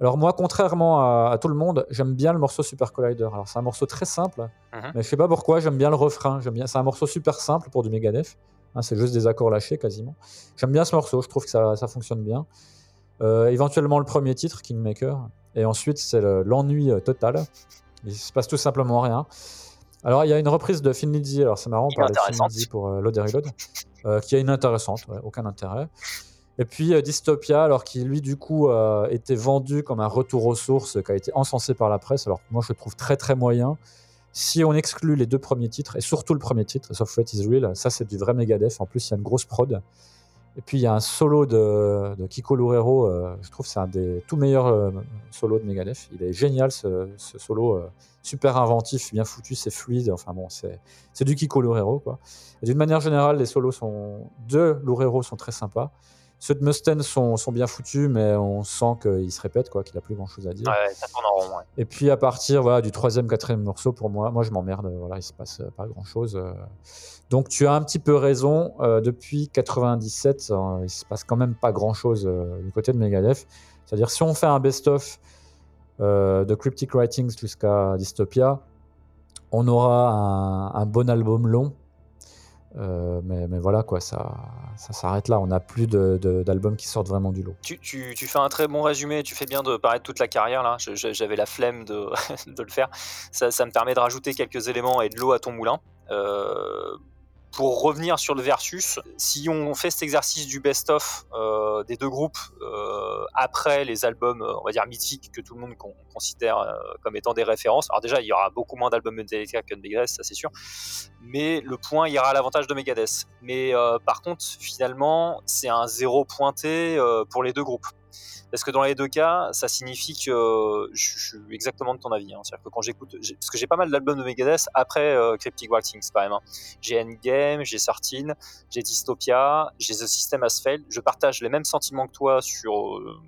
Alors moi, contrairement à, à tout le monde, j'aime bien le morceau Super Collider. Alors c'est un morceau très simple, Mhm. mais je sais pas pourquoi, j'aime bien le refrain. J'aime bien. C'est un morceau super simple pour du Megadeth. hein, c'est juste des accords lâchés quasiment. J'aime bien ce morceau. Je trouve que ça, ça fonctionne bien. Euh, éventuellement le premier titre, Kingmaker, et ensuite c'est le- l'ennui euh, total. Il se passe tout simplement rien. Alors il y a une reprise de Thin Lizzy, alors c'est marrant, on parlait de pour euh, Load and Reload, euh, qui est inintéressante, ouais, aucun intérêt. Et puis euh, Dystopia, alors qui lui du coup euh, était vendu comme un retour aux sources, qui a été encensé par la presse, alors que moi je le trouve très très moyen. Si on exclut les deux premiers titres, et surtout le premier titre, Soft Fate is Real, ça c'est du vrai Megadeth, en plus il y a une grosse prod. Et puis il y a un solo de, de Kiko Loureiro, euh, je trouve c'est un des tout meilleurs euh, solos de Megadeth. Il est génial ce, solo, euh, super inventif, bien foutu, c'est fluide, enfin bon, c'est du Kiko Loureiro quoi. D'une manière générale, les solos sont, de Loureiro sont très sympas. Ceux de Mustaine sont, sont bien foutus, mais on sent qu'il se répète, quoi, qu'il a plus grand chose à dire. Ouais, ça tourne en rond. Ouais. Et puis à partir voilà, du troisième, quatrième morceau, pour moi, moi je m'emmerde, voilà, il se passe euh, pas grand chose. Donc tu as un petit peu raison, euh, depuis 97, euh, il se passe quand même pas grand chose du côté de Megadeth. C'est-à-dire si on fait un best-of de Cryptic Writings jusqu'à Dystopia, on aura un, un bon album long euh, mais, mais, voilà, quoi, ça, ça s'arrête là. On n'a plus d'albums qui sortent vraiment du lot. Tu, tu, tu, fais un très bon résumé. Tu fais bien de paraître toute la carrière là. J'avais la flemme de, de le faire. Ça, ça, me permet de rajouter quelques éléments et de l'eau à ton moulin. Euh, pour revenir sur le versus, si on fait cet exercice du best-of euh, des deux groupes euh, après les albums, euh, on va dire mythiques que tout le monde considère comme étant des références, alors déjà il y aura beaucoup moins d'albums Metallica que de Megadeth, ça c'est sûr, mais le point ira à l'avantage de Megadeth. Mais par contre, finalement, c'est un zéro pointé pour les deux groupes. Parce que dans les deux cas, ça signifie que je, suis exactement de ton avis. Hein. C'est-à-dire que quand j'écoute, parce que j'ai pas mal d'albums de Megadeth après euh, Cryptic Waxings quand même. J'ai Endgame, j'ai Sartine, j'ai Dystopia, j'ai The System Has Failed. Je partage les mêmes sentiments que toi sur euh,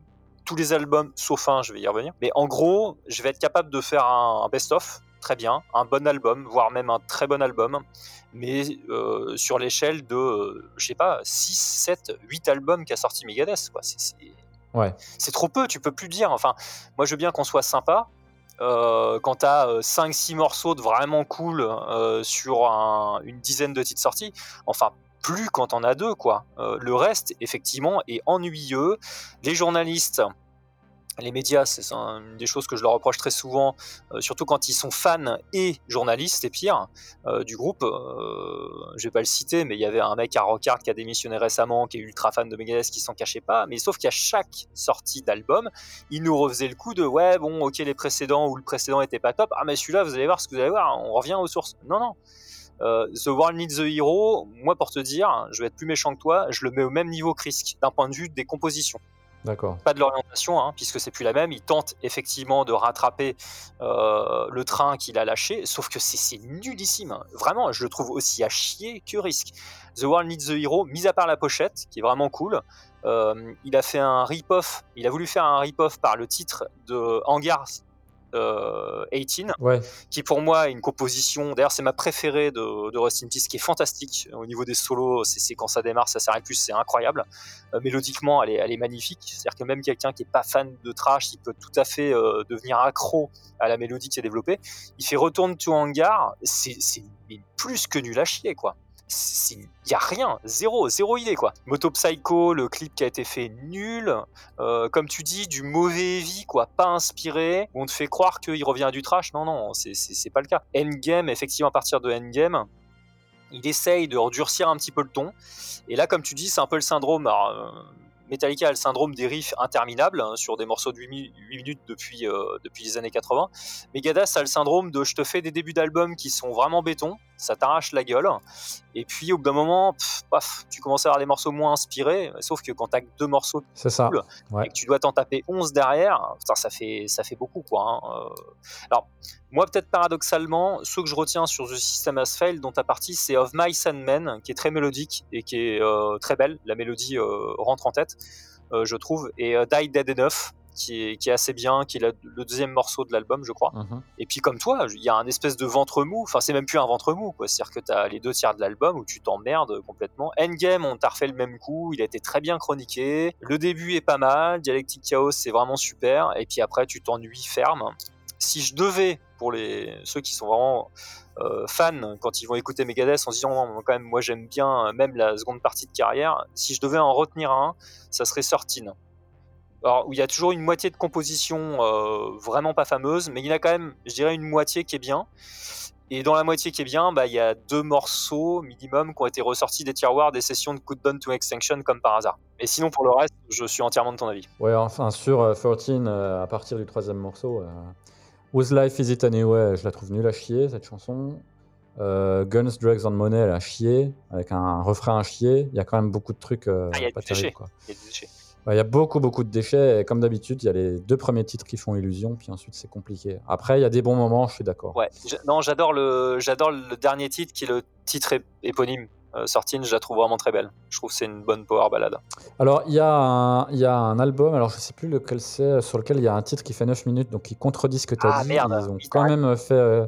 tous les albums, sauf un, je vais y revenir. Mais en gros, je vais être capable de faire un, best-of très bien, un bon album, voire même un très bon album, mais euh, sur l'échelle de, euh, je sais pas, 6, 7, 8 albums qu'a sorti Megadeth. C'est trop peu, tu peux plus dire. Enfin, moi, je veux bien qu'on soit sympa. Euh, quand tu as 5-6 morceaux de vraiment cool euh, sur une dizaine de titres sortis, enfin, plus quand on a deux, quoi. Euh, le reste, effectivement, est ennuyeux. Les journalistes les médias, c'est une des choses que je leur reproche très souvent, euh, surtout quand ils sont fans et journalistes, et pire, euh, du groupe. Euh, je vais pas le citer, mais il y avait un mec à Rockard qui a démissionné récemment, qui est ultra fan de Megadeth, qui s'en cachait pas. Mais sauf qu'à chaque sortie d'album, il nous refaisait le coup de ouais, bon, ok, les précédents ou le précédent était pas top. Ah, mais celui-là, vous allez voir ce que vous allez voir, on revient aux sources. Non, non. The World Needs the Hero, moi pour te dire, je vais être plus méchant que toi, je le mets au même niveau que d'un point de vue des compositions. Pas de l'orientation, hein, puisque c'est plus la même. Il tente effectivement de rattraper euh, le train qu'il a lâché, sauf que c'est nullissime. Vraiment, je le trouve aussi à chier que risque. The World Needs the Hero, mis à part la pochette, qui est vraiment cool. Euh, il a fait un rip-off, il a voulu faire un rip-off par le titre de Hangar 18, ouais. qui pour moi est une composition, d'ailleurs c'est ma préférée de, de Rust in Peace, qui est fantastique au niveau des solos, c'est quand ça démarre, ça s'arrête plus, c'est incroyable. Euh, mélodiquement, elle est, elle est magnifique, c'est-à-dire que même quelqu'un qui est pas fan de trash, il peut tout à fait euh, devenir accro à la mélodie qui est développée. Il fait Return to Hangar, c'est plus que nul à chier, quoi il y a rien, zéro, zéro idée quoi. Moto Psycho, le clip qui a été fait nul, euh, comme tu dis, du mauvais vie quoi, pas inspiré. On te fait croire qu'il revient du trash, non non, c'est pas le cas. Endgame, effectivement à partir de Endgame, il essaye de redurcir un petit peu le ton. Et là, comme tu dis, c'est un peu le syndrome. Euh, Metallica a le syndrome des riffs interminables hein, sur des morceaux de 8, minutes depuis, euh, depuis les années 80. Megadeth a le syndrome de je te fais des débuts d'album qui sont vraiment béton, ça t'arrache la gueule. Et puis au bout d'un moment, paf, tu commences à avoir des morceaux moins inspirés. Sauf que quand t'as que deux morceaux c'est ça. et que tu dois t'en taper 11 derrière, ça, fait, ça fait beaucoup. quoi. Hein. Euh. Alors, moi, peut-être paradoxalement, ce que je retiens sur The System Has Failed, dont ta partie, c'est Of My Sandman, qui est très mélodique et qui est euh, très belle. La mélodie euh, rentre en tête, je trouve. Et Die Dead Enough, qui est, assez bien, qui est le deuxième morceau de l'album, je crois. Mhm. Et puis comme toi, il y a un espèce de ventre mou, enfin c'est même plus un ventre mou, quoi. C'est-à-dire que tu as les deux tiers de l'album où tu t'emmerdes complètement. Endgame, on t'a refait le même coup, il a été très bien chroniqué, le début est pas mal, Dialectic Chaos c'est vraiment super, et puis après tu t'ennuies ferme. Si je devais, pour les ceux qui sont vraiment euh, fans quand ils vont écouter Megadeth en se disant quand même moi j'aime bien même la seconde partie de carrière, si je devais en retenir un, ça serait Sortine alors, où il y a toujours une moitié de composition euh, vraiment pas fameuse, mais il y en a quand même, je dirais, une moitié qui est bien. Et dans la moitié qui est bien, bah, il y a deux morceaux minimum qui ont été ressortis des tiroirs des sessions de Countdown to Extinction comme par hasard. Et sinon, pour le reste, je suis entièrement de ton avis. Ouais, enfin, sur 13, euh, euh, à partir du troisième morceau, Whose Life Is It Anyway, je la trouve nulle à chier, cette chanson. Guns, Drugs and Money, elle a chier, avec un, refrain à chier. Il y a quand même beaucoup de trucs ah, y a pas terribles. Quoi. Y a du déchet. Il y a beaucoup, beaucoup de déchets. Et comme d'habitude, il y a les deux premiers titres qui font illusion, puis ensuite c'est compliqué. Après, il y a des bons moments, je suis d'accord. Ouais, non, j'adore le, j'adore le dernier titre qui est le titre éponyme. sortie, je la trouve vraiment très belle. Je trouve que c'est une bonne power ballade. Alors, il y, a un- il y a un album, alors je sais plus lequel c'est, sur lequel il y a un titre qui fait 9 minutes, donc qui contredit ce que tu as Ah, dit. merde, Ils ont quand même fait. euh,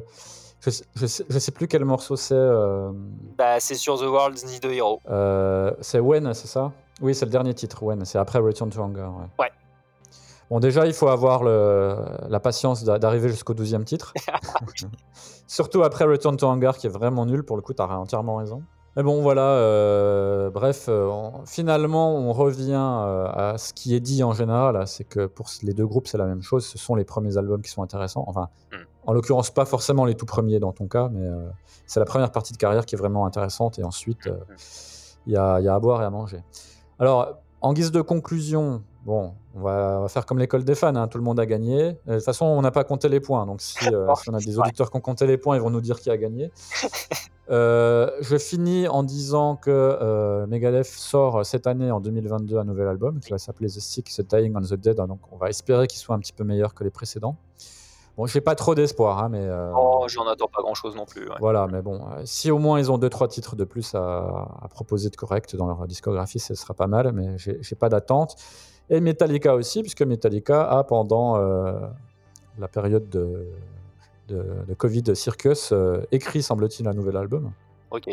je, je, sais, je sais plus quel morceau c'est. euh, Bah, c'est sur The World's Need a Hero. euh, c'est When, c'est ça? Oui, c'est le dernier titre, When. C'est après Return to Anger. Ouais. Ouais. Bon, déjà, il faut avoir le- la patience d'a- d'arriver jusqu'au 12e titre. Surtout après Return to Anger, qui est vraiment nul. Pour le coup, tu as entièrement raison. Mais bon, voilà. euh, bref, euh, on- finalement, on revient euh, à ce qui est dit en général. là, C'est que pour les deux groupes, c'est la même chose. Ce sont les premiers albums qui sont intéressants. Enfin, Mm. en l'occurrence, pas forcément les tout premiers dans ton cas, mais euh, c'est la première partie de carrière qui est vraiment intéressante. Et ensuite, euh, y, a, il y a à boire et à manger. Alors, en guise de conclusion, bon, on va, on va faire comme l'école des fans, hein, tout le monde a gagné. Euh, De toute façon, on n'a pas compté les points, donc si, euh, si on a des Ouais. auditeurs qui ont compté les points, ils vont nous dire qui a gagné. Euh, je finis en disant que euh, Megadeth sort cette année, en 2022, un nouvel album qui va s'appeler The Sick, The Dying and the Dead, donc on va espérer qu'il soit un petit peu meilleur que les précédents. Bon, j'ai pas trop d'espoir, hein, mais... euh, Oh, j'en attends pas grand chose non plus. ouais. voilà, mais bon, euh, si au moins ils ont deux trois titres de plus à, à proposer de correct dans leur discographie, ce sera pas mal, mais j'ai pas d'attente. Et Metallica aussi, puisque Metallica a pendant euh, la période de, de, de Covid Circus euh, écrit, semble-t-il, un nouvel album. Ok.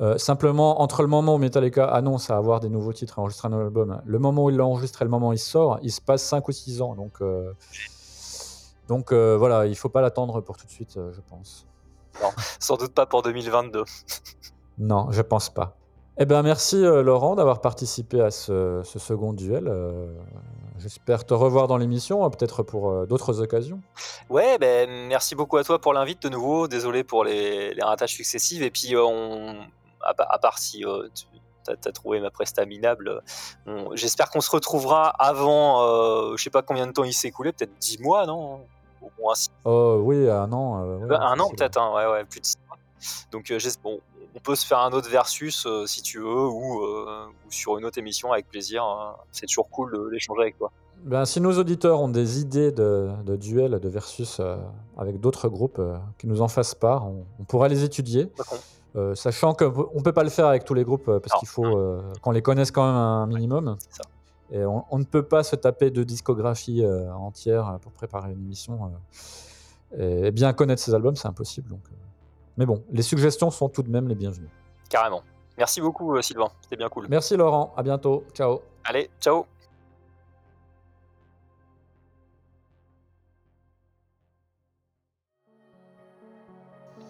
Euh, simplement, entre le moment où Metallica annonce à avoir des nouveaux titres et enregistrer un nouvel album, le moment où il l'enregistre et le moment où il sort, il se passe 5 ou 6 ans. Donc, donc euh, voilà, il faut pas l'attendre pour tout de suite, euh, je pense. Sans doute pas pour 2022. Non, je pense pas. Eh ben merci euh, Laurent d'avoir participé à ce, ce second duel. Euh, J'espère te revoir dans l'émission, peut-être pour euh, d'autres occasions. Ouais, ben merci beaucoup à toi pour l'invite de nouveau. Désolé pour les, les ratages successifs. Et puis, on, à, pa- à part si tu as, trouvé ma presta minable, j'espère qu'on se retrouvera avant, je sais pas combien de temps il s'est écoulé, peut-être 10 mois, non? Au moins six- Oh oui, un an. euh, ouais, un an peut-être, hein, ouais, ouais, plus de 6 mois. Donc, euh, bon, on peut se faire un autre versus euh, si tu veux, ou, euh, ou sur une autre émission avec plaisir. hein. C'est toujours cool d'échanger avec toi. Ben, si nos auditeurs ont des idées de, de duel, de versus euh, avec d'autres groupes, euh, qui nous en fassent part, on, on pourra les étudier. Euh, sachant qu'on ne peut pas le faire avec tous les groupes, euh, parce qu'il faut euh, qu'on les connaisse quand même un minimum. ça. Et on, on ne peut pas se taper de discographie euh, entière pour préparer une émission. euh, et bien connaître ces albums, c'est impossible. Donc, euh. Mais bon, les suggestions sont tout de même les bienvenues. Carrément. Merci beaucoup, euh, Sylvain. C'était bien cool. Merci Laurent, à bientôt. Ciao. Allez, ciao.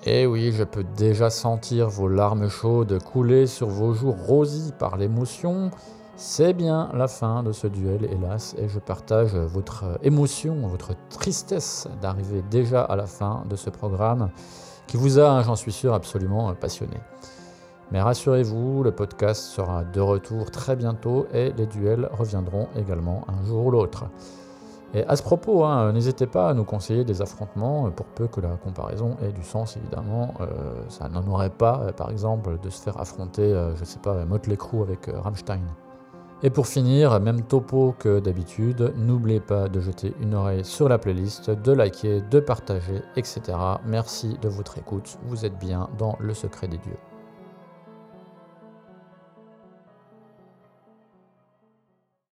Eh oui, je peux déjà sentir vos larmes chaudes couler sur vos joues rosies par l'émotion. C'est bien la fin de ce duel, hélas, et je partage votre émotion, votre tristesse d'arriver déjà à la fin de ce programme qui vous a, j'en suis sûr, absolument passionné. Mais rassurez-vous, le podcast sera de retour très bientôt et les duels reviendront également un jour ou l'autre. Et à ce propos, hein, n'hésitez pas à nous conseiller des affrontements, pour peu que la comparaison ait du sens, évidemment. Euh, ça n'en aurait pas, euh, par exemple, de se faire affronter, euh, je sais pas, Motley avec Rammstein. Et pour finir, même topo que d'habitude, n'oubliez pas de jeter une oreille sur la playlist, de liker, de partager, etc. Merci de votre écoute, vous êtes bien dans le secret des dieux.